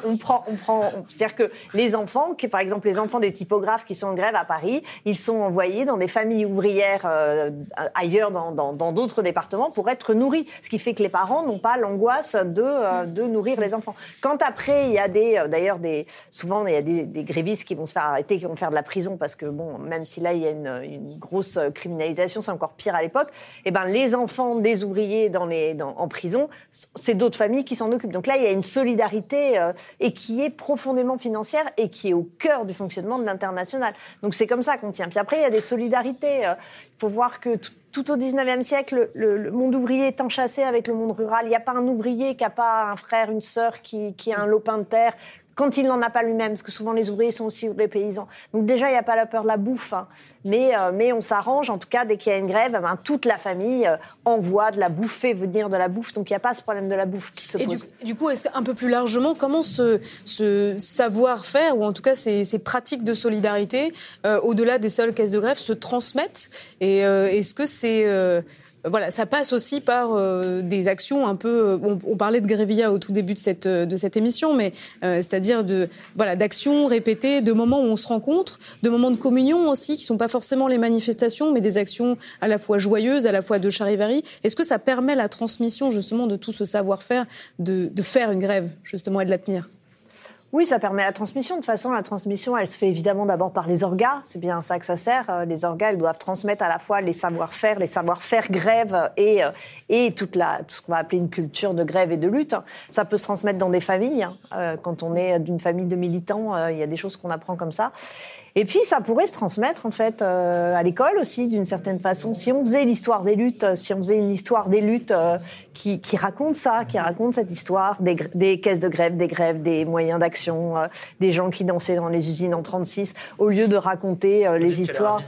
on, prend. On prend c'est-à-dire que les enfants, qui, par exemple, les enfants des typographes qui sont en grève à Paris, ils sont envoyés dans des familles ouvrières euh, ailleurs, dans d'autres dans, départements, pour être nourris. Ce qui fait que les parents n'ont pas l'angoisse de, euh, de nourrir les enfants. Quand après, il y a des. D'ailleurs, des, souvent, il y a des, des grévistes qui vont se faire arrêter, qui vont faire de la prison, parce que, bon, même si là, il y a une, grosse criminalisation, c'est encore pire à l'époque, et eh ben, les enfants des ouvriers dans les, dans, en prison, c'est d'autres familles qui s'en occupent. Donc là, il y a une solidarité euh, et qui est profondément financière et qui est au cœur du fonctionnement de l'international. Donc c'est comme ça qu'on tient. Puis après, il y a des solidarités. Euh, il faut voir que tout, au 19e siècle, le, monde ouvrier est enchâssé avec le monde rural. Il n'y a pas un ouvrier qui n'a pas un frère, une sœur qui, qui a un lopin de terre, quand il n'en a pas lui-même, parce que souvent les ouvriers sont aussi des paysans. Donc déjà, il n'y a pas la peur de la bouffe, hein. mais, euh, mais on s'arrange, en tout cas, dès qu'il y a une grève, ben, toute la famille euh, envoie de la bouffe, fait venir de la bouffe, donc il n'y a pas ce problème de la bouffe qui se pose. Et du, coup, est-ce un peu plus largement, comment ce, ce savoir-faire, ou en tout cas ces, ces pratiques de solidarité, euh, au-delà des seules caisses de grève, se transmettent? Et est-ce que c'est voilà, ça passe aussi par euh, des actions un peu. Euh, on, parlait de Grévilla au tout début de cette euh, de cette émission, mais c'est-à-dire de voilà d'actions répétées, de moments où on se rencontre, de moments de communion aussi, qui sont pas forcément les manifestations, mais des actions à la fois joyeuses, à la fois de charivari. Est-ce que ça permet la transmission justement de tout ce savoir-faire, de, de faire une grève justement et de la tenir? Oui, ça permet la transmission. De toute façon, la transmission, elle se fait évidemment d'abord par les orgas. C'est bien ça que ça sert. Euh, les orgas, doivent transmettre à la fois les savoir-faire, les savoir-faire grève et, euh, et toute la, tout ce qu'on va appeler une culture de grève et de lutte. Ça peut se transmettre dans des familles. Hein. Euh, quand on est d'une famille de militants, il y a des choses qu'on apprend comme ça. Et puis, ça pourrait se transmettre, en fait, à l'école aussi, d'une certaine façon. Si on faisait l'histoire des luttes, si on faisait une histoire des luttes qui, qui, raconte ça, qui raconte cette histoire des, des, caisses de grève, des grèves, des moyens d'action, des gens qui dansaient dans les usines en 36, au lieu de raconter les histoires.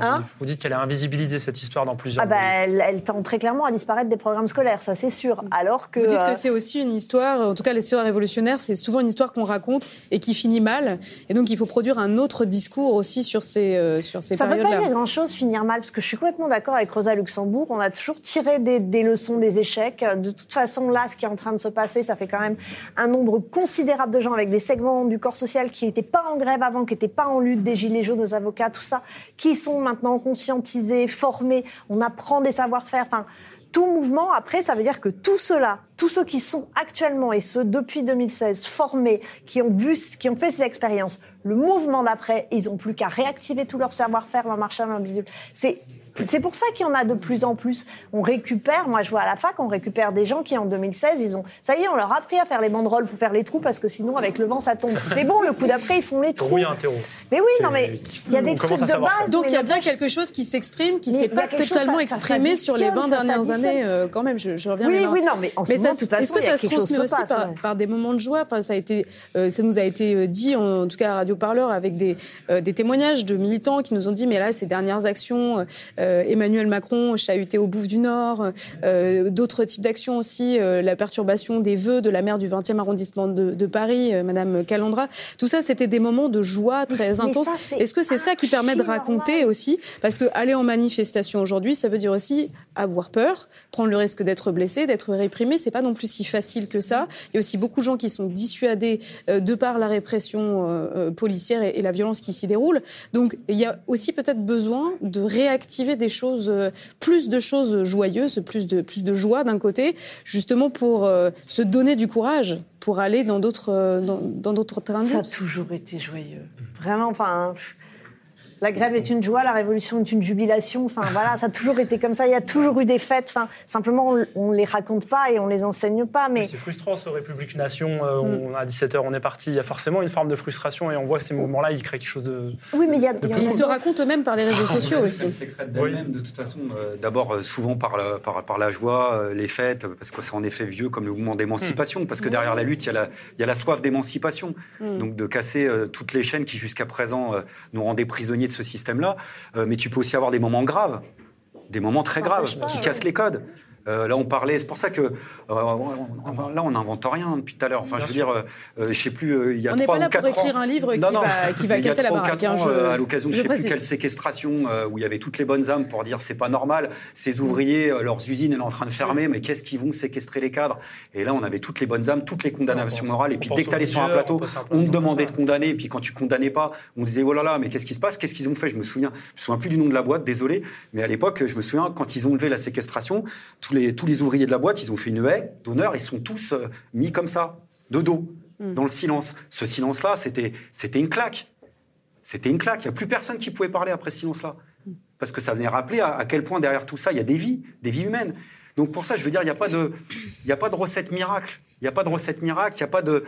Hein Vous dites qu'elle a invisibilisé cette histoire dans plusieurs ah bah, elle, elle, tend très clairement à disparaître des programmes scolaires, ça c'est sûr. Alors que. Vous dites que c'est aussi une histoire, en tout cas, l'histoire révolutionnaire, c'est souvent une histoire qu'on raconte et qui finit mal. Et donc, il faut produire un autre discours aussi sur ces, euh, sur ces Ça ne veut périodes-là. pas dire grand-chose finir mal, parce que je suis complètement d'accord avec Rosa Luxembourg. On a toujours tiré des, des leçons des échecs. De toute façon, là, ce qui est en train de se passer, ça fait quand même un nombre considérable de gens avec des segments du corps social qui n'étaient pas en grève avant, qui n'étaient pas en lutte, des gilets jaunes, des avocats, tout ça, qui sont maintenant conscientisés, formés. On apprend des savoir-faire. Enfin, tout mouvement, après, ça veut dire que tous ceux-là, tous ceux qui sont actuellement et ceux depuis 2016 formés, qui ont vu, qui ont fait ces expériences, le mouvement d'après, ils n'ont plus qu'à réactiver tout leur savoir-faire, leur marché, leur bidule. C'est c'est pour ça qu'il y en a de plus en plus. On récupère, moi je vois à la fac, on récupère des gens qui en 2016, ils ont, ça y est, on leur a appris à faire les banderoles, faut faire les trous parce que sinon avec le vent ça tombe. C'est bon, le coup d'après ils font les trous. Oui, un terreau. Mais oui, non mais il y a des trucs de base. Donc il y a bien quelque chose qui s'exprime, qui s'est pas chose, totalement ça- ça exprimé sur les 20 s'additionne, ça dernières années. euh, quand même, je, je reviens. Oui, oui, non, mais en ce Mais moment, est-ce que ça se transmet aussi passe, par, ouais. par des moments de joie? Enfin, ça a été, euh, ça nous a été euh, dit, en, tout cas à Radio Parleur, avec des, euh, des témoignages de militants qui nous ont dit, mais là, ces dernières actions, euh, Emmanuel Macron chahuté au Bouffe du Nord, euh, d'autres types d'actions aussi, la perturbation des vœux de la maire du 20e arrondissement de, de Paris, Madame Calandra. Tout ça, c'était des moments de joie très intenses. Est-ce que c'est ça qui permet de raconter aussi? Parce que aller en manifestation aujourd'hui, ça veut dire aussi avoir peur, prendre le risque d'être blessé, d'être réprimé. C'est pas non plus si facile que ça. Il y a aussi beaucoup de gens qui sont dissuadés de par la répression policière et, et la violence qui s'y déroule. Donc il y a aussi peut-être besoin de réactiver des choses, euh, plus de choses joyeuses, plus de plus de joie d'un côté, justement pour euh, se donner du courage pour aller dans d'autres euh, dans, dans d'autres terrains Ça a toujours été joyeux. Vraiment, enfin. La grève est une joie, la révolution est une jubilation. Enfin, voilà, ça a toujours été comme ça. Il y a toujours eu des fêtes. Enfin, simplement, on, on les raconte pas et on les enseigne pas. Mais C'est frustrant ce République Nation. euh, Mm. on, à 17h, on est parti. Il y a forcément une forme de frustration et on voit que ces mouvements-là, ils créent quelque chose de. oui, mais il y a. il y a ils se racontent eux-mêmes par les réseaux sociaux aussi. sécrète d'elle-même, de toute façon. euh, D'abord, euh, souvent par la, par, par la joie, euh, les fêtes, parce que c'est en effet vieux comme le mouvement d'émancipation, parce que derrière la lutte, il y a la, il y a la soif d'émancipation. Mm. Donc de casser euh, toutes les chaînes qui jusqu'à présent euh, nous rendaient prisonniers de ce système-là. Euh, mais tu peux aussi avoir des moments graves, des moments très graves, pas, qui ouais. cassent les codes. Euh, là, on parlait, c'est pour ça que euh, là, on n'invente rien depuis tout à l'heure. Enfin, Bien je veux sûr. dire, euh, euh, je sais plus, il y a On n'est pas là ou pour écrire ans. un livre qui Non, non. va, qui va casser la baraque. ans, je- à l'occasion de je je sais plus quelle séquestration où il y avait toutes les bonnes âmes pour dire c'est pas normal, ces ouvriers, leurs usines, elles sont en train de fermer, mais qu'est-ce qu'ils vont séquestrer les cadres? Et là, on avait toutes les bonnes âmes, toutes les condamnations morales. Et puis dès que tu allais sur un plateau, on te demandait de condamner. Et puis quand tu condamnais pas, on disait oh là là, mais qu'est-ce qui se passe? Qu'est-ce qu'ils ont fait? Je me souviens, je me souviens plus du nom de la boîte, désolé, mais à l'époque, je me souviens quand ils ont levé la séquestration, tous les tous les ouvriers de la boîte, ils ont fait une haie d'honneur, ils sont tous euh, mis comme ça, de dos, dans le silence. Ce silence-là, c'était c'était une claque. C'était une claque. Il n'y a plus personne qui pouvait parler après ce silence-là. Parce que ça venait rappeler à, à quel point derrière tout ça, il y a des vies, des vies humaines. Donc pour ça, je veux dire, il n'y a pas de, il y a pas de recette miracle. Il n'y a pas de recette miracle. Il n'y a pas de,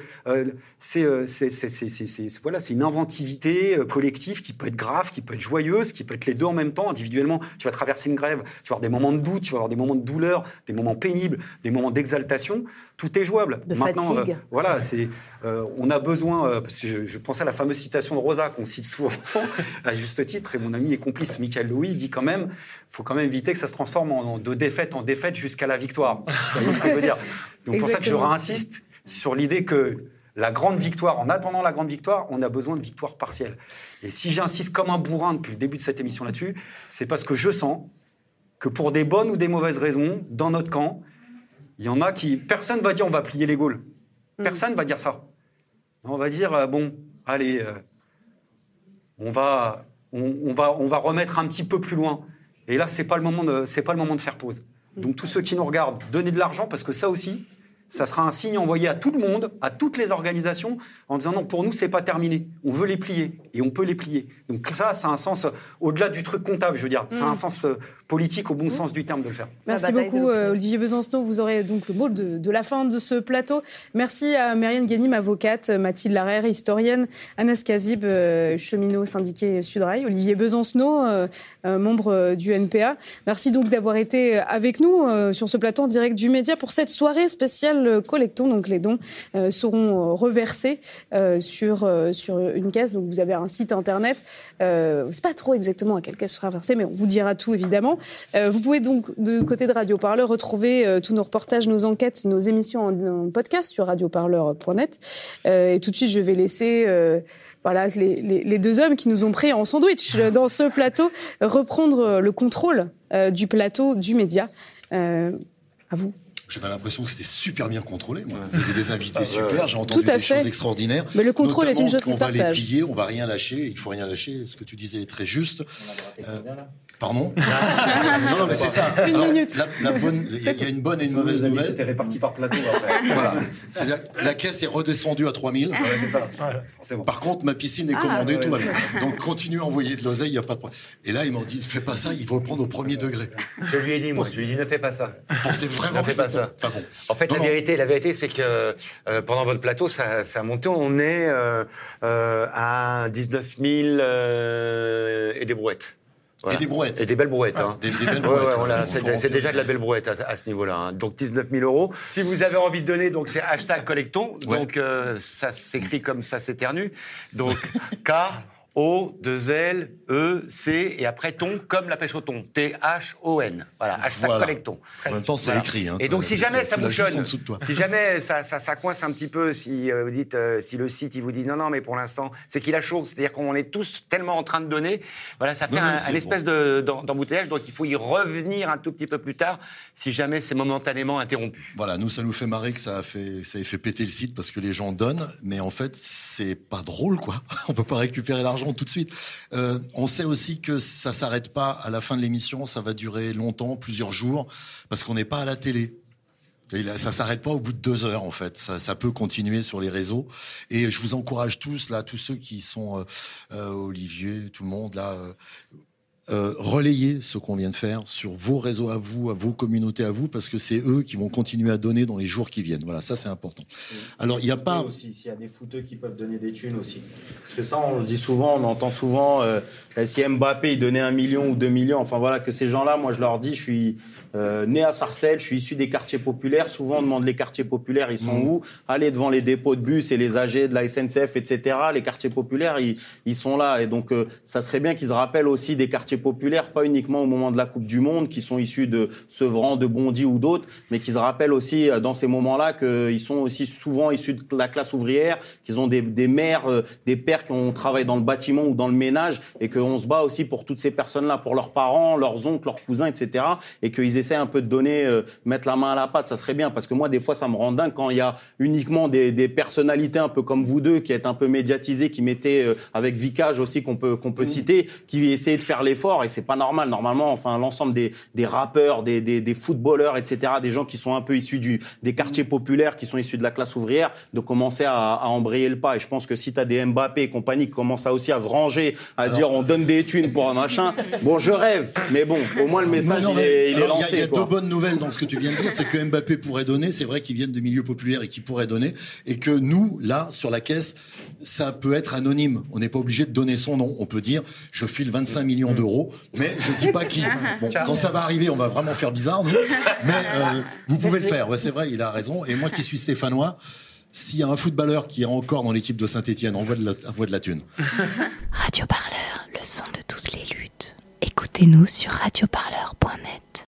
c'est une inventivité euh, collective qui peut être grave, qui peut être joyeuse, qui peut être les deux en même temps. Individuellement, tu vas traverser une grève, tu vas avoir des moments de doute, tu vas avoir des moments de douleur, des moments pénibles, des moments d'exaltation. Tout est jouable. De Maintenant, fatigue. euh, voilà, c'est, euh, on a besoin, euh, parce que je, je pensais à la fameuse citation de Rosa qu'on cite souvent à juste titre, et mon ami et complice Michael Louis dit quand même, faut quand même éviter que ça se transforme en, de défaite en défaite jusqu'à la victoire. Vous voyez ce que je veux dire? Donc pour ça que je réinsiste sur l'idée que la grande victoire, en attendant la grande victoire, on a besoin de victoire partielle. Et si j'insiste comme un bourrin depuis le début de cette émission là-dessus, c'est parce que je sens que pour des bonnes ou des mauvaises raisons, dans notre camp, il y en a qui... Personne va dire on va plier les Gaules. Personne va dire ça. On va dire, euh, bon, allez, euh, on, va, on, on va, on va remettre un petit peu plus loin. Et là, c'est pas le moment de, pas le moment de faire pause. Donc tous ceux qui nous regardent, donnez de l'argent parce que ça aussi, ça sera un signe envoyé à tout le monde, à toutes les organisations, en disant non, pour nous, c'est pas terminé. On veut les plier et on peut les plier. Donc ça, ça a un sens euh, au-delà du truc comptable, je veux dire. Ça a un sens euh, politique au bon sens du terme de le faire. Merci beaucoup, euh. Olivier Besancenot. Vous aurez donc le mot de, de la fin de ce plateau. Merci à Marianne Guénim, avocate, Mathilde Larère, historienne, Anas Kazib, euh, cheminot syndiqué Sudrail, Olivier Besancenot, euh, membre du NPA. Merci donc d'avoir été avec nous sur ce plateau en direct du Média pour cette soirée spéciale syndical collectons. Donc les dons seront reversés sur, sur une caisse. Donc vous avez un site internet. Euh, c'est pas trop exactement à quelle caisse sera versé, mais on vous dira tout évidemment. vous pouvez donc de côté de Radio Parleur retrouver tous nos reportages, nos enquêtes, nos émissions en, podcast sur radioparleur.net. et tout de suite, je vais laisser voilà, les, deux hommes qui nous ont pris en sandwich dans ce plateau reprendre le contrôle du plateau du média. à vous. J'avais l'impression que c'était super bien contrôlé. Moi. Il y avait des invités ah super, j'ai entendu des choses extraordinaires. Mais le contrôle est une chose qui se partage. On va les plier, on va rien lâcher, il faut rien lâcher. Ce que tu disais est très juste. Pardon Non, non, mais c'est ça. Une minute. La, bonne, il y, a une bonne et une mauvaise nouvelle. C'était réparti par plateau. Après. voilà. C'est-à-dire la caisse est redescendue à 3000. Ouais, c'est ça. Bon. Par contre, ma piscine est ah, commandée, tout va bien. Donc, continue à envoyer de l'oseille, il n'y a pas de problème. Et là, ils m'ont dit, fais pas ça, ils vont le prendre au premier degré. Je lui ai dit, moi, je lui ai dit, ne fais pas ça. Pensez vraiment. Ne fais pas ça. bon. En fait, la vérité, la vérité, c'est que euh, pendant votre plateau, ça, ça a monté. On est euh, euh, à 19 000 et des brouettes. Et des brouettes. Et des belles brouettes. Hein. Des, belles brouettes. c'est déjà de la belle brouette à, ce niveau-là. Hein. Donc 19 000 euros. Si vous avez envie de donner, donc c'est hashtag collecton. Donc euh, ça s'écrit comme ça s'éternue. Donc K O, 2 L, E, C, et après ton, comme la pêche au thon. T-H-O-N. Voilà, hashtag voilà. collecton. En même temps, c'est écrit. Hein, et donc, si jamais ça bouchonne, si jamais ça, ça, ça, coince un petit peu, si euh, vous dites, euh, si le site, il vous dit non, non, mais pour l'instant, c'est qu'il a chaud. C'est-à-dire qu'on est tous tellement en train de donner. Voilà, ça fait un, espèce d'embouteillage. Donc, il faut y revenir un tout petit peu plus tard, si jamais c'est momentanément interrompu. Voilà, nous, ça nous fait marrer que ça a fait, ça ait fait péter le site parce que les gens donnent. Mais en fait, c'est pas drôle, quoi. On peut pas récupérer l'argent tout de suite. Euh, on sait aussi que ça s'arrête pas à la fin de l'émission, ça va durer longtemps, plusieurs jours, parce qu'on n'est pas à la télé. Ça s'arrête pas au bout de deux heures en fait. Ça, peut continuer sur les réseaux. Et je vous encourage tous là, tous ceux qui sont euh, euh, Olivier, tout le monde là, relayer ce qu'on vient de faire sur vos réseaux à vous, à vos communautés à vous, parce que c'est eux qui vont continuer à donner dans les jours qui viennent. Voilà, ça c'est important. Alors il n'y a pas aussi s'il y a des footeux qui peuvent donner des thunes aussi, parce que ça on le dit souvent, on entend souvent euh, si Mbappé il donnait un million ou deux millions, enfin voilà que ces gens-là, moi je leur dis, je suis euh, né à Sarcelles, je suis issu des quartiers populaires. Souvent on demande les quartiers populaires, ils sont mmh. où? Allez devant les dépôts de bus et les AG de la SNCF, etc. Les quartiers populaires, ils, ils sont là, et donc ça serait bien qu'ils se rappellent aussi des quartiers populaires, pas uniquement au moment de la Coupe du Monde, qui sont issus de Sevran, de Bondy ou d'autres, mais qui se rappellent aussi euh, dans ces moments-là qu'ils sont aussi souvent issus de la classe ouvrière, qu'ils ont des, des mères, euh, des pères qui ont travaillé dans le bâtiment ou dans le ménage, et qu'on se bat aussi pour toutes ces personnes-là, pour leurs parents, leurs oncles, leurs cousins, etc. Et qu'ils essaient un peu de donner, euh, mettre la main à la pâte, ça serait bien, parce que moi, des fois, ça me rend dingue quand il y a uniquement des, des personnalités un peu comme vous deux, qui êtes un peu médiatisés, qui mettaient, avec Vicage aussi, qu'on peut, qu'on peut mmh. citer, qui essayaient de faire l'effort et c'est pas normal. Normalement, enfin, l'ensemble des, des rappeurs, des, des, des, footballeurs, etc., des gens qui sont un peu issus du, des quartiers populaires, qui sont issus de la classe ouvrière, de commencer à, à embrayer le pas. Et je pense que si tu as des Mbappé et compagnie qui commencent aussi à se ranger, à dire on donne des thunes pour un machin, bon, je rêve, mais bon, au moins le message, il, est, il est, lancé. Il y a, deux bonnes nouvelles dans ce que tu viens de dire, c'est que Mbappé pourrait donner, c'est vrai qu'ils viennent des milieux populaires et qu'ils pourraient donner, et que nous, là, sur la caisse, ça peut être anonyme. On n'est pas obligé de donner son nom. On peut dire, je file 25 millions d'euros mais je dis pas qui. Bon, quand ça va arriver, on va vraiment faire bizarre, nous. Mais euh, vous pouvez le faire. Ouais, c'est vrai, il a raison. Et moi qui suis stéphanois, s'il y a un footballeur qui est encore dans l'équipe de Saint-Etienne, envoie de la, envoie de la thune. Radio Parleur, le son de toutes les luttes. Écoutez-nous sur radioparleur.net.